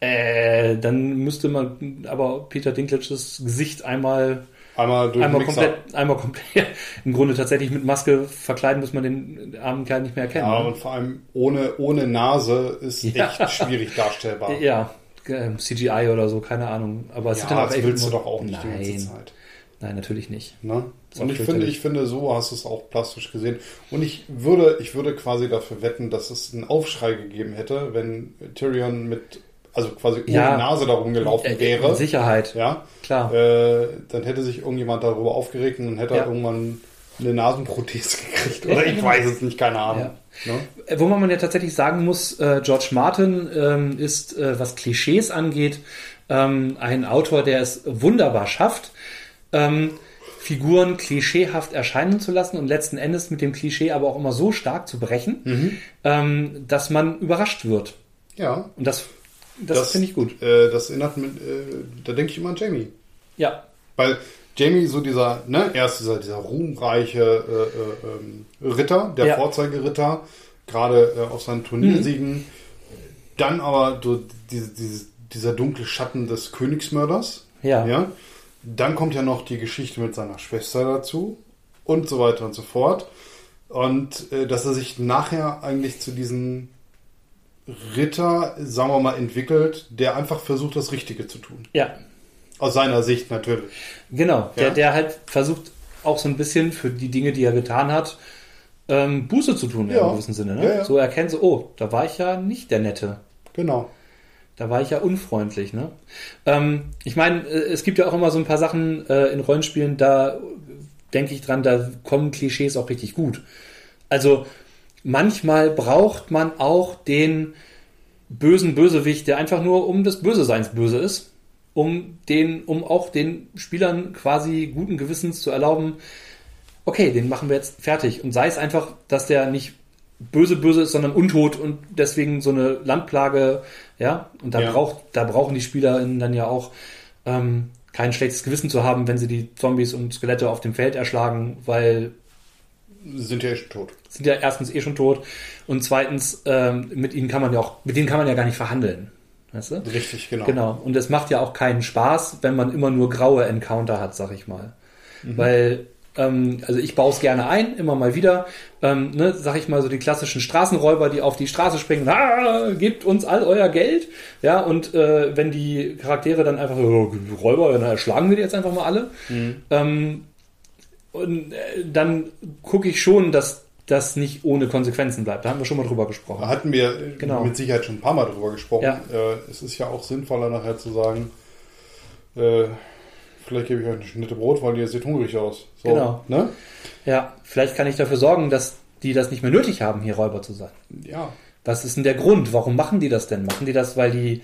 äh, dann müsste man aber Peter Dinklages Gesicht einmal Einmal durch einmal komplett, einmal komplett, im Grunde tatsächlich mit Maske verkleiden, bis man den armen Kerl nicht mehr erkennt. Ja, ne? und vor allem ohne, ohne Nase ist Ja. echt schwierig darstellbar. Ja, ähm, CGI oder so, keine Ahnung. Aber es Ja, das echt willst du doch auch nicht die ganze Nein, Zeit. nein, natürlich nicht. Ne? Und ich finde, ich finde, so hast du es auch plastisch gesehen. Und ich würde, ich würde quasi dafür wetten, dass es einen Aufschrei gegeben hätte, wenn Tyrion mit, also quasi ohne Ja. Nase darum gelaufen wäre. Sicherheit, Ja, klar. äh, dann hätte sich irgendjemand darüber aufgeregt und dann hätte Ja. er irgendwann eine Nasenprothese gekriegt. Oder ich weiß es nicht, keine Ahnung. Ne? Äh, Wo man ja tatsächlich sagen muss, äh, George Martin ähm, ist, äh, was Klischees angeht, ähm, ein Autor, der es wunderbar schafft, ähm, Figuren klischeehaft erscheinen zu lassen und letzten Endes mit dem Klischee aber auch immer so stark zu brechen, ähm, dass man überrascht wird. Ja. Und das, das, finde ich gut. Äh, das erinnert mich, äh, da denke ich immer an Jamie. Ja, Weil Jamie so dieser, ne, er ist dieser, dieser ruhmreiche äh, äh, ähm, Ritter, der Ja. Vorzeigeritter, gerade äh, auf seinen Turniersiegen. Dann aber so diese, diese, dieser dunkle Schatten des Königsmörders. Ja. ja. Dann kommt ja noch die Geschichte mit seiner Schwester dazu und so weiter und so fort. Und äh, dass er sich nachher eigentlich zu diesem Ritter, sagen wir mal, entwickelt, der einfach versucht, das Richtige zu tun. ja, Aus seiner Sicht natürlich. genau. Der, Ja. der halt versucht auch so ein bisschen für die Dinge, die er getan hat, ähm, Buße zu tun Ja. einem gewissen Sinne. Ne? Ja, ja. So erkennt so, oh, da war ich ja nicht der Nette. Genau. Da war ich ja unfreundlich, ne? Ähm, ich meine, äh, es gibt ja auch immer so ein paar Sachen äh, in Rollenspielen, da denke ich dran, da kommen Klischees auch richtig gut. Also manchmal braucht man auch den bösen Bösewicht, der einfach nur um des Böseseins böse ist, um den, um auch den Spielern quasi guten Gewissens zu erlauben, okay, den machen wir jetzt fertig. Und sei es einfach, dass der nicht böse böse ist, sondern untot und deswegen so eine Landplage, ja, und da Ja. braucht, da brauchen die SpielerInnen dann ja auch ähm, kein schlechtes Gewissen zu haben, wenn sie die Zombies und Skelette auf dem Feld erschlagen, weil Sind ja echt tot. sind ja erstens eh schon tot und zweitens ähm, mit ihnen kann man ja auch, mit denen kann man ja gar nicht verhandeln. Weißt du? Richtig, genau. Genau. Und es macht ja auch keinen Spaß, wenn man immer nur graue Encounter hat, sag ich mal. Weil, ähm, also ich baue es gerne ein, immer mal wieder. Ähm, ne, sag ich mal, so die klassischen Straßenräuber, die auf die Straße springen, ah, gebt uns all euer Geld. Ja, und äh, wenn die Charaktere dann einfach so, Räuber, dann erschlagen wir die jetzt einfach mal alle. Ähm, und äh, dann gucke ich schon, dass das nicht ohne Konsequenzen bleibt. Da haben wir schon mal drüber gesprochen. Da hatten wir Genau. mit Sicherheit schon ein paar Mal drüber gesprochen. Ja. Äh, es ist ja auch sinnvoller nachher zu sagen, äh, vielleicht gebe ich euch eine Schnitte Brot, weil ihr seht hungrig aus. So, Genau. Ne? Ja, vielleicht kann ich dafür sorgen, dass die das nicht mehr nötig haben, hier Räuber zu sein. Ja. Was ist denn der Grund? Warum machen die das denn? Machen die das, weil die,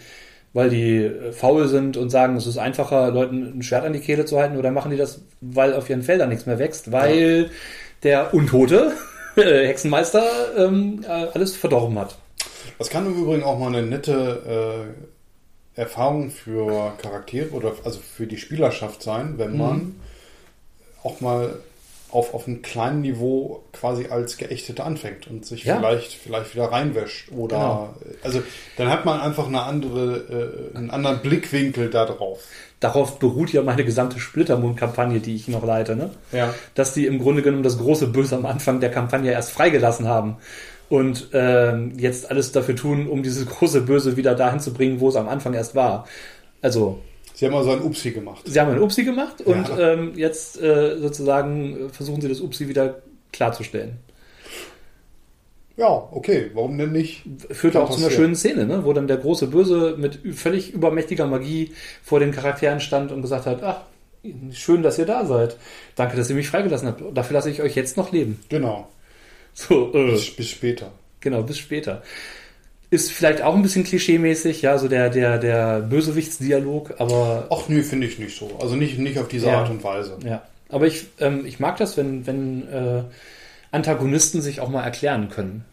weil die äh, faul sind und sagen, es ist einfacher, Leuten ein Schwert an die Kehle zu halten? Oder machen die das, weil auf ihren Feldern nichts mehr wächst? Weil der Untote, äh, Hexenmeister, ähm, äh, alles verdorben hat. Das kann im Übrigen auch mal eine nette äh, Erfahrung für Charaktere oder also für die Spielerschaft sein, wenn man auch mal auf, auf einem kleinen Niveau quasi als Geächtete anfängt und sich Ja. vielleicht, vielleicht wieder reinwäscht. Oder Genau. also dann hat man einfach eine andere, äh, einen anderen Blickwinkel da drauf. Darauf beruht ja meine gesamte Splittermond-Kampagne, die ich noch leite, ne? Ja. dass die im Grunde genommen das große Böse am Anfang der Kampagne erst freigelassen haben und ähm, jetzt alles dafür tun, um dieses große Böse wieder dahin zu bringen, wo es am Anfang erst war. Also, Sie haben also ein Upsi gemacht. sie haben ein Upsi gemacht und Ja. ähm, jetzt äh, sozusagen äh, versuchen sie das Upsi wieder klarzustellen. Ja, okay, warum denn nicht? Führt auch zu einer schönen Szene, ne? wo dann der große Böse mit völlig übermächtiger Magie vor den Charakteren stand und gesagt hat, ach, schön, dass ihr da seid. Danke, dass ihr mich freigelassen habt. Dafür lasse ich euch jetzt noch leben. Genau, So, äh. bis, bis später. Genau, bis später. Ist vielleicht auch ein bisschen klischeemäßig, ja, so der, der, der Bösewichtsdialog, aber Ach nö, finde ich nicht so. Also nicht, nicht auf diese Ja. Art und Weise. ja. Aber ich, ähm, ich mag das, wenn, wenn äh, Antagonisten sich auch mal erklären können.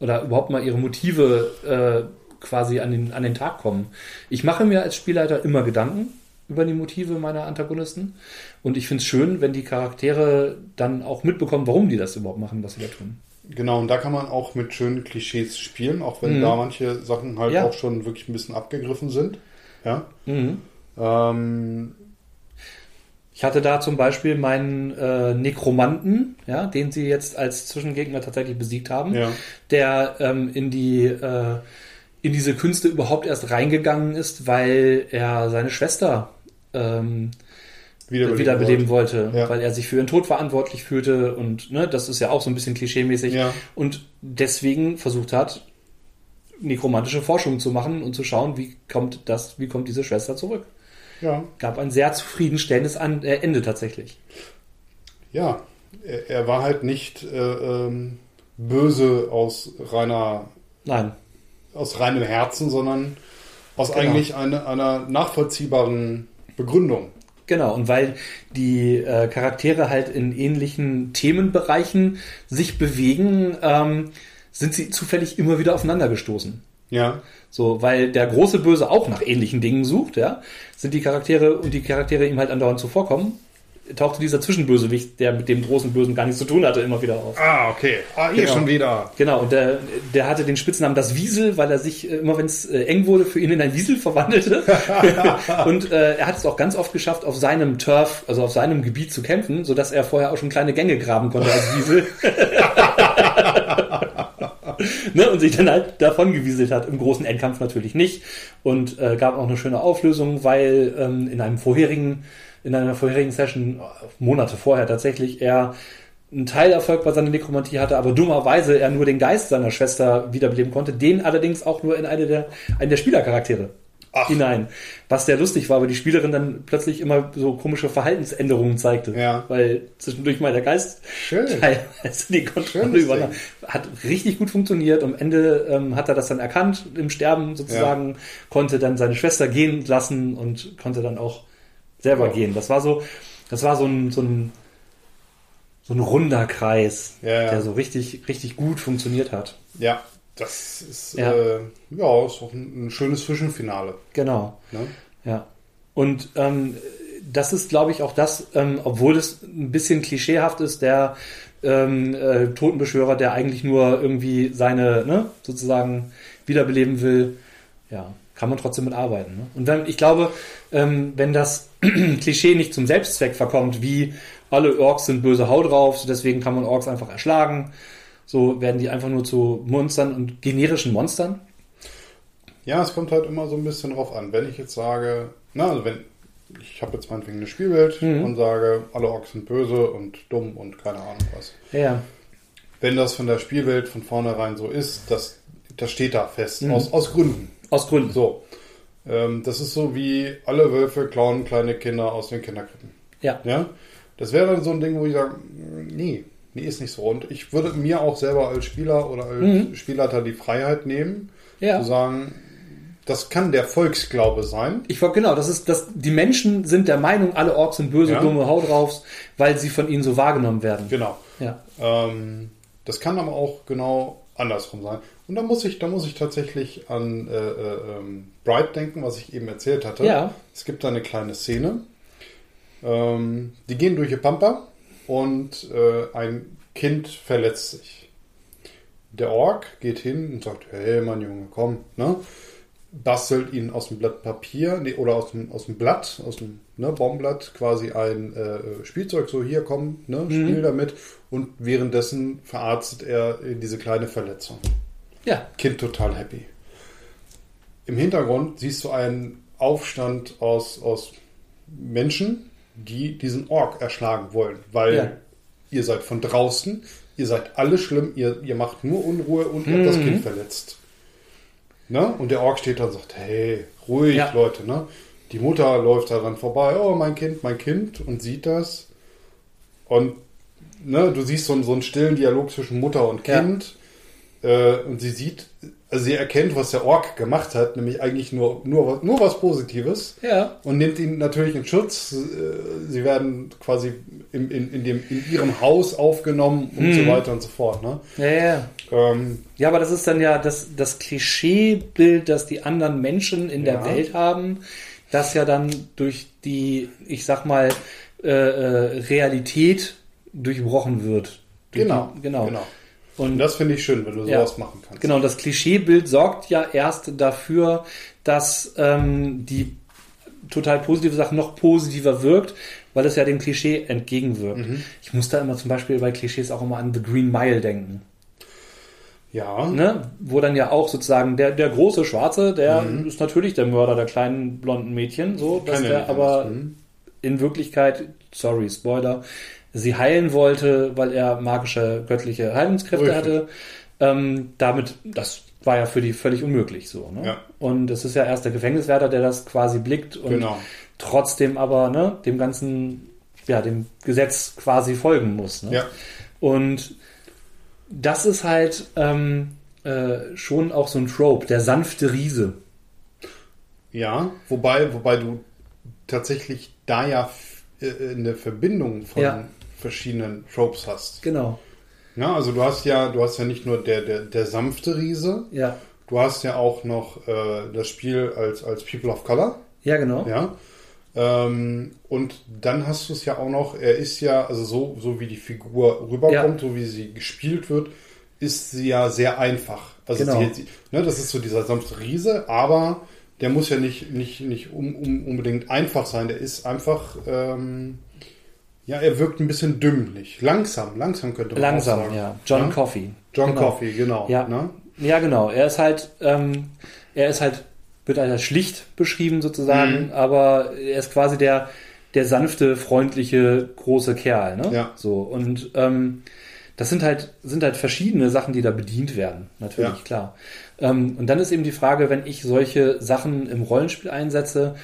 Oder überhaupt mal ihre Motive äh, quasi an den, an den Tag kommen. Ich mache mir als Spielleiter immer Gedanken über die Motive meiner Antagonisten. Und ich finde es schön, wenn die Charaktere dann auch mitbekommen, warum die das überhaupt machen, was sie da tun. Genau, und da kann man auch mit schönen Klischees spielen, auch wenn Mhm. da manche Sachen halt Ja. auch schon wirklich ein bisschen abgegriffen sind. Ja. Mhm. Ähm, Ich hatte da zum Beispiel meinen äh, Nekromanten, ja, den sie jetzt als Zwischengegner tatsächlich besiegt haben, ja. der ähm, in die äh, in diese Künste überhaupt erst reingegangen ist, weil er seine Schwester ähm, Wiederbeleben wiederbeleben wollte, Ja. weil er sich für ihren Tod verantwortlich fühlte und ne, das ist ja auch so ein bisschen klischeemäßig Ja. und deswegen versucht hat, nekromantische Forschung zu machen und zu schauen, wie kommt das, wie kommt diese Schwester zurück. Ja. Gab ein sehr zufriedenstellendes äh, Ende tatsächlich. Ja. er, er war halt nicht äh, ähm, böse aus reiner, Nein. aus reinem Herzen, sondern aus Genau. eigentlich eine, einer nachvollziehbaren Begründung. Genau, und weil die äh, Charaktere halt in ähnlichen Themenbereichen sich bewegen, ähm, sind sie zufällig immer wieder aufeinander gestoßen. Ja. So, weil der große Böse auch nach ähnlichen Dingen sucht, ja, sind die Charaktere und die Charaktere ihm halt andauernd zuvorkommen, tauchte dieser Zwischenbösewicht, der mit dem großen Bösen gar nichts zu tun hatte, immer wieder auf. Ah, okay. Ah, hier Genau. schon wieder. Genau, und der, der hatte den Spitznamen das Wiesel, weil er sich äh, immer, wenn es äh, eng wurde, für ihn in ein Wiesel verwandelte. und äh, er hat es auch ganz oft geschafft, auf seinem Turf, also auf seinem Gebiet zu kämpfen, sodass er vorher auch schon kleine Gänge graben konnte als Wiesel. ne, und sich dann halt davon gewieselt hat. Im großen Endkampf natürlich nicht. Und äh, gab auch eine schöne Auflösung, weil ähm, in einem vorherigen, in einer vorherigen Session, Monate vorher tatsächlich, er einen Teilerfolg bei seiner Nekromantie hatte, aber dummerweise er nur den Geist seiner Schwester wiederbeleben konnte, den allerdings auch nur in eine der, einen der Spielercharaktere Ach. hinein. Was sehr lustig war, weil die Spielerin dann plötzlich immer so komische Verhaltensänderungen zeigte. Ja. Weil zwischendurch mal der Geist Schön. teilweise die Kontrolle übernahm. Hat richtig gut funktioniert. Am Ende ähm, hat er das dann erkannt, im Sterben sozusagen, konnte dann seine Schwester gehen lassen und konnte dann auch selber Ja. gehen. Das war so, das war so ein, so ein, so ein runder Kreis, Ja, ja. der so richtig, richtig gut funktioniert hat. Ja, das ist Ja. Äh, ja ist auch ein, ein schönes Zwischenfinale. Genau. Ne? Ja. Und ähm, das ist, glaube ich, auch das, ähm, obwohl es ein bisschen klischeehaft ist, der ähm, äh, Totenbeschwörer, der eigentlich nur irgendwie seine, ne, sozusagen wiederbeleben will, ja, kann man trotzdem mit arbeiten. Ne? Und wenn, ich glaube, ähm, wenn das Klischee nicht zum Selbstzweck verkommt, wie alle Orks sind böse Haut drauf, so deswegen kann man Orks einfach erschlagen, so werden die einfach nur zu Monstern und generischen Monstern. Ja, es kommt halt immer so ein bisschen drauf an. Wenn ich jetzt sage, na, also wenn ich habe jetzt meinetwegen eine Spielwelt Mhm. und sage, alle Orks sind böse und dumm und keine Ahnung was. Ja, ja. Wenn das von der Spielwelt von vornherein so ist, das, das steht da fest. Mhm. Aus, aus Gründen. Aus Gründen. So. Ähm, das ist so wie alle Wölfe klauen kleine Kinder aus den Kinderkrippen. Ja. Ja? Das wäre dann so ein Ding, wo ich sage, nee, nee, ist nicht so. Und ich würde mir auch selber als Spieler oder als Mhm. Spielleiter die Freiheit nehmen, Ja. zu sagen, das kann der Volksglaube sein. Ich war genau, das ist das. Die Menschen sind der Meinung, alle Orks sind böse, Ja. dumme Haut drauf, weil sie von ihnen so wahrgenommen werden. Genau. Ja, Ähm, das kann aber auch genau andersrum sein. Und da muss ich, da muss ich tatsächlich an äh, äh, ähm, Bright denken, was ich eben erzählt hatte. Ja. Es gibt da eine kleine Szene. Ähm, die gehen durch die Pampa und äh, ein Kind verletzt sich. Der Ork geht hin und sagt, hey mein Junge, komm, ne? Bastelt ihn aus dem Blatt Papier nee, oder aus dem, aus dem Blatt, aus dem ne, Baumblatt quasi ein äh, Spielzeug, so hier komm, ne, spiel damit und währenddessen verarztet er äh, diese kleine Verletzung. Ja, Kind total happy. Im Hintergrund siehst du einen Aufstand aus, aus Menschen, die diesen Ork erschlagen wollen, weil Ja. ihr seid von draußen, ihr seid alle schlimm, ihr, ihr macht nur Unruhe und ihr habt das Mhm. Kind verletzt. Ne? Und der Ork steht da und sagt, hey, ruhig, Ja. Leute. Ne? Die Mutter läuft daran vorbei, oh, mein Kind, mein Kind, und sieht das. Und ne, du siehst so, einen- so einen stillen Dialog zwischen Mutter und Ja. Äh, und sie sieht, also sie erkennt, was der Ork gemacht hat, nämlich eigentlich nur, nur, nur was Positives. ja, Und nimmt ihn natürlich in Schutz. Äh, Sie werden quasi in, in, in, dem, in ihrem Haus aufgenommen und Mhm. so weiter und so fort. Ne? ja, ja. Ähm, Ja, aber das ist dann ja das, das Klischeebild, das die anderen Menschen in der Ja. Welt haben, das ja dann durch die, ich sag mal, äh, äh, Realität durchbrochen wird. Durch genau, Die, genau. genau. Und das finde ich schön, wenn du Ja. sowas machen kannst. Genau, das Klischeebild sorgt ja erst dafür, dass ähm, die total positive Sache noch positiver wirkt, weil es ja dem Klischee entgegenwirkt. Mhm. Ich muss da immer zum Beispiel bei Klischees auch immer an The Green Mile denken. Ja, Ne? Wo dann ja auch sozusagen der, der große Schwarze, der Mhm. ist natürlich der Mörder der kleinen blonden Mädchen, so, dass ja der aber. Mhm. in Wirklichkeit, sorry, Spoiler, sie heilen wollte, weil er magische, göttliche Heilungskräfte Richtig. hatte. Ähm, damit, das war ja für die völlig unmöglich so. Ne? Ja. Und es ist ja erst der Gefängniswärter, der das quasi blickt und Genau. trotzdem aber ne, dem Ganzen ja, dem Gesetz quasi folgen muss. Ne? Ja. Und das ist halt ähm, äh, schon auch so ein Trope, der sanfte Riese. Ja, wobei, wobei du tatsächlich da ja f- äh, eine Verbindung von Ja. Verschiedenen Tropes hast. Genau. Ja, also du hast ja, du hast ja nicht nur der, der, der sanfte Riese, Ja. du hast ja auch noch äh, das Spiel als, als People of Color. Ja, genau. Ja. Ähm, und dann hast du es ja auch noch, er ist ja, also so, so wie die Figur rüberkommt, so wie sie gespielt wird, ist sie ja sehr einfach. Also Genau. sie, ne, das ist so dieser sanfte Riese, aber der muss ja nicht, nicht, nicht um, um, unbedingt einfach sein. Der ist einfach, ähm, ja, er wirkt ein bisschen dümmlich. Langsam, langsam könnte man Langsam, sagen. ja. John Ja? Coffey. John genau. Coffey, genau. Ja. Ne? Ja, genau. Er ist halt, ähm, er ist halt, wird als schlicht beschrieben sozusagen, Mhm. aber er ist quasi der, der sanfte, freundliche, große Kerl, ne? Ja. So. Und ähm, das sind halt, sind halt verschiedene Sachen, die da bedient werden, natürlich, Ja. klar. Ähm, und dann ist eben die Frage, wenn ich solche Sachen im Rollenspiel einsetze,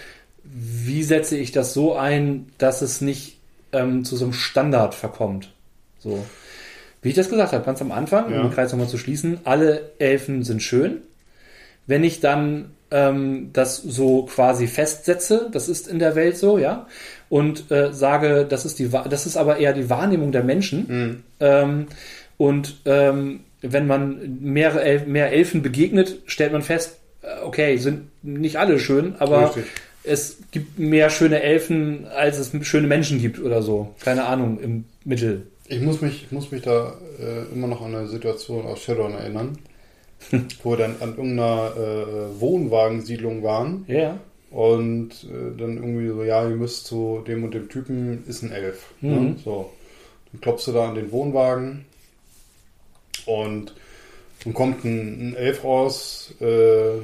wie setze ich das so ein, dass es nicht ähm, zu so einem Standard verkommt? So. Wie ich das gesagt habe, ganz am Anfang, Ja. um den Kreis nochmal zu schließen, alle Elfen sind schön. Wenn ich dann ähm, das so quasi festsetze, das ist in der Welt so, ja, und äh, sage, das ist die, das ist aber eher die Wahrnehmung der Menschen. Mhm. Ähm, und ähm, wenn man mehrere El mehr Elfen begegnet, stellt man fest, äh, okay, sind nicht alle schön, aber Richtig. Es gibt mehr schöne Elfen, als es schöne Menschen gibt oder so. Keine Ahnung, im Mittel. Ich muss mich, ich muss mich da äh, immer noch an eine Situation aus Shadowrun erinnern, wo wir dann an irgendeiner äh, Wohnwagensiedlung waren Ja. und äh, dann irgendwie so, ja, ihr müsst zu dem und dem Typen, ist ein Elf. Ne? Mhm. So. Dann klopfst du da an den Wohnwagen und dann kommt ein, ein Elf raus, äh,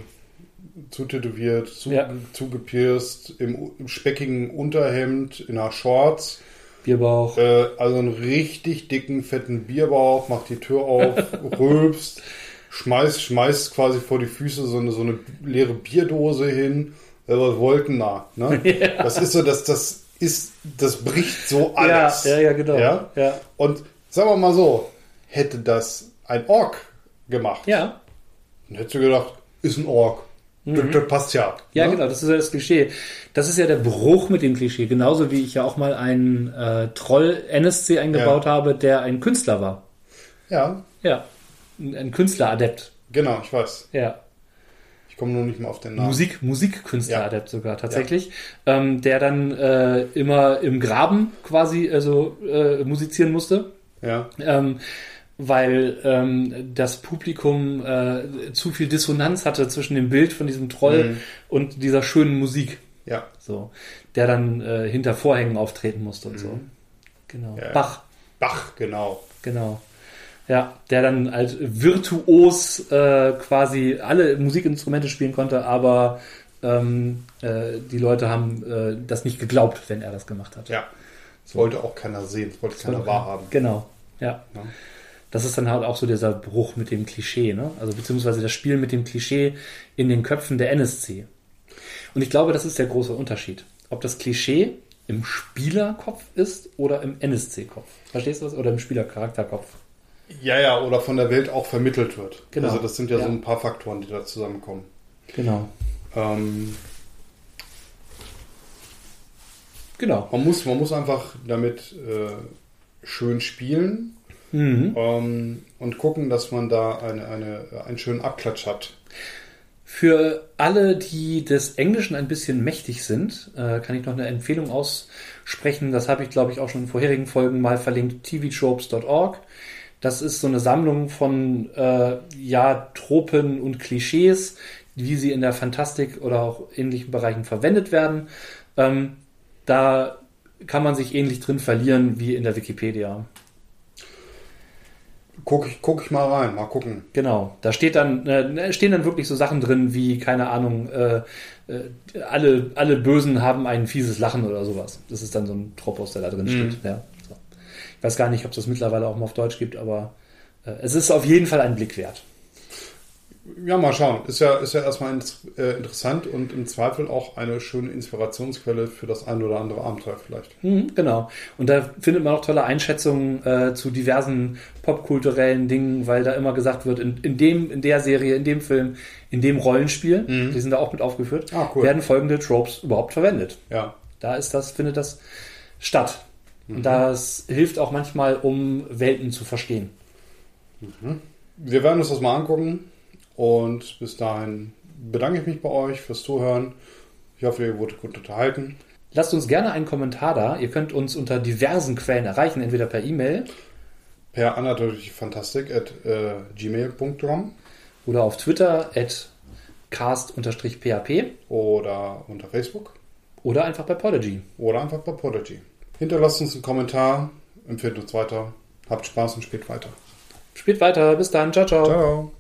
zutätowiert, zu, Ja. zugepierst, im, im speckigen Unterhemd, in einer Shorts. Bierbauch. Äh, also einen richtig dicken, fetten Bierbauch, macht die Tür auf, rülpst, schmeißt, schmeißt quasi vor die Füße so eine, so eine leere Bierdose hin. Wollten da? Ne? Das ist so, das, das ist, das bricht so alles. Ja, ja, ja, genau. Ja? Ja. Und sagen wir mal so, hätte das ein Ork gemacht, Ja. dann hättest du gedacht, ist ein Ork. Das, das passt ja. Mhm. Ja, ne? genau, das ist ja das Klischee. Das ist ja der Bruch mit dem Klischee. Genauso wie ich ja auch mal einen äh, Troll NSC eingebaut Ja. habe, der ein Künstler war. Ja, Ja. Ein Künstleradept. genau, ich weiß. Ja. Ich komme nur nicht mal auf den Namen. Musik, Musikkünstleradept sogar tatsächlich. Ähm, der dann äh, immer im Graben quasi also, äh, musizieren musste. Ja, ähm, weil ähm, das Publikum äh, zu viel Dissonanz hatte zwischen dem Bild von diesem Troll Mhm. und dieser schönen Musik, ja. so, der dann äh, hinter Vorhängen auftreten musste und so. Genau. Mhm. Ja. Bach, Bach, genau. genau. Ja, der dann halt virtuos äh, quasi alle Musikinstrumente spielen konnte, aber ähm, äh, die Leute haben äh, das nicht geglaubt, wenn er das gemacht hat. Ja. Das wollte auch keiner sehen, das wollte keiner wahrhaben. Genau, ja. Ja. Das ist dann halt auch so dieser Bruch mit dem Klischee, ne? Also beziehungsweise das Spiel mit dem Klischee in den Köpfen der NSC. Und ich glaube, das ist der große Unterschied. Ob das Klischee im Spielerkopf ist oder im NSC-Kopf. Verstehst du das? Oder im Spielercharakterkopf. Ja, ja, oder von der Welt auch vermittelt wird. Genau. Also das sind ja, Ja. so ein paar Faktoren, die da zusammenkommen. Genau. Ähm, Genau. man, muss, man muss einfach damit äh, schön spielen Mhm. ähm, und gucken, dass man da eine, eine, einen schönen Abklatsch hat. Für alle, die des Englischen ein bisschen mächtig sind, äh, kann ich noch eine Empfehlung aussprechen. Das habe ich, glaube ich, auch schon in vorherigen Folgen mal verlinkt. tvtropes.org. Das ist so eine Sammlung von äh, ja, Tropen und Klischees, wie sie in der Fantastik oder auch ähnlichen Bereichen verwendet werden. Ähm, da kann man sich ähnlich drin verlieren wie in der Wikipedia. Guck ich, guck ich mal rein, mal gucken. Genau, da steht dann, äh, stehen dann wirklich so Sachen drin wie, keine Ahnung, äh, äh, alle, alle Bösen haben ein fieses Lachen oder sowas. Das ist dann so ein Tropos, der da drin steht. Ja, so. Ich weiß gar nicht, ob es das mittlerweile auch mal auf Deutsch gibt, aber äh, es ist auf jeden Fall ein Blick wert. Ja, mal schauen. Ist ja, ist ja erstmal äh, interessant und im Zweifel auch eine schöne Inspirationsquelle für das ein oder andere Abenteuer vielleicht. Mhm, genau. Und da findet man auch tolle Einschätzungen äh, zu diversen popkulturellen Dingen, weil da immer gesagt wird, in, in dem, in der Serie, in dem Film, in dem Rollenspiel, die sind da auch mit aufgeführt, Ah, cool. werden folgende Tropes überhaupt verwendet. Ja. Da ist das, findet das statt. Und das hilft auch manchmal, um Welten zu verstehen. Wir werden uns das mal angucken und bis dahin bedanke ich mich bei euch fürs Zuhören. Ich hoffe, ihr wurdet gut unterhalten. Lasst uns gerne einen Kommentar da. Ihr könnt uns unter diversen Quellen erreichen, entweder per E-Mail Per anatolyfantastik at äh, gmail.com oder auf Twitter at cast-php oder unter Facebook oder einfach bei Podigy. oder einfach bei Podigy. Hinterlasst uns einen Kommentar, empfehlt uns weiter, habt Spaß und spielt weiter. Spielt weiter. Bis dann. Ciao, ciao. Ciao.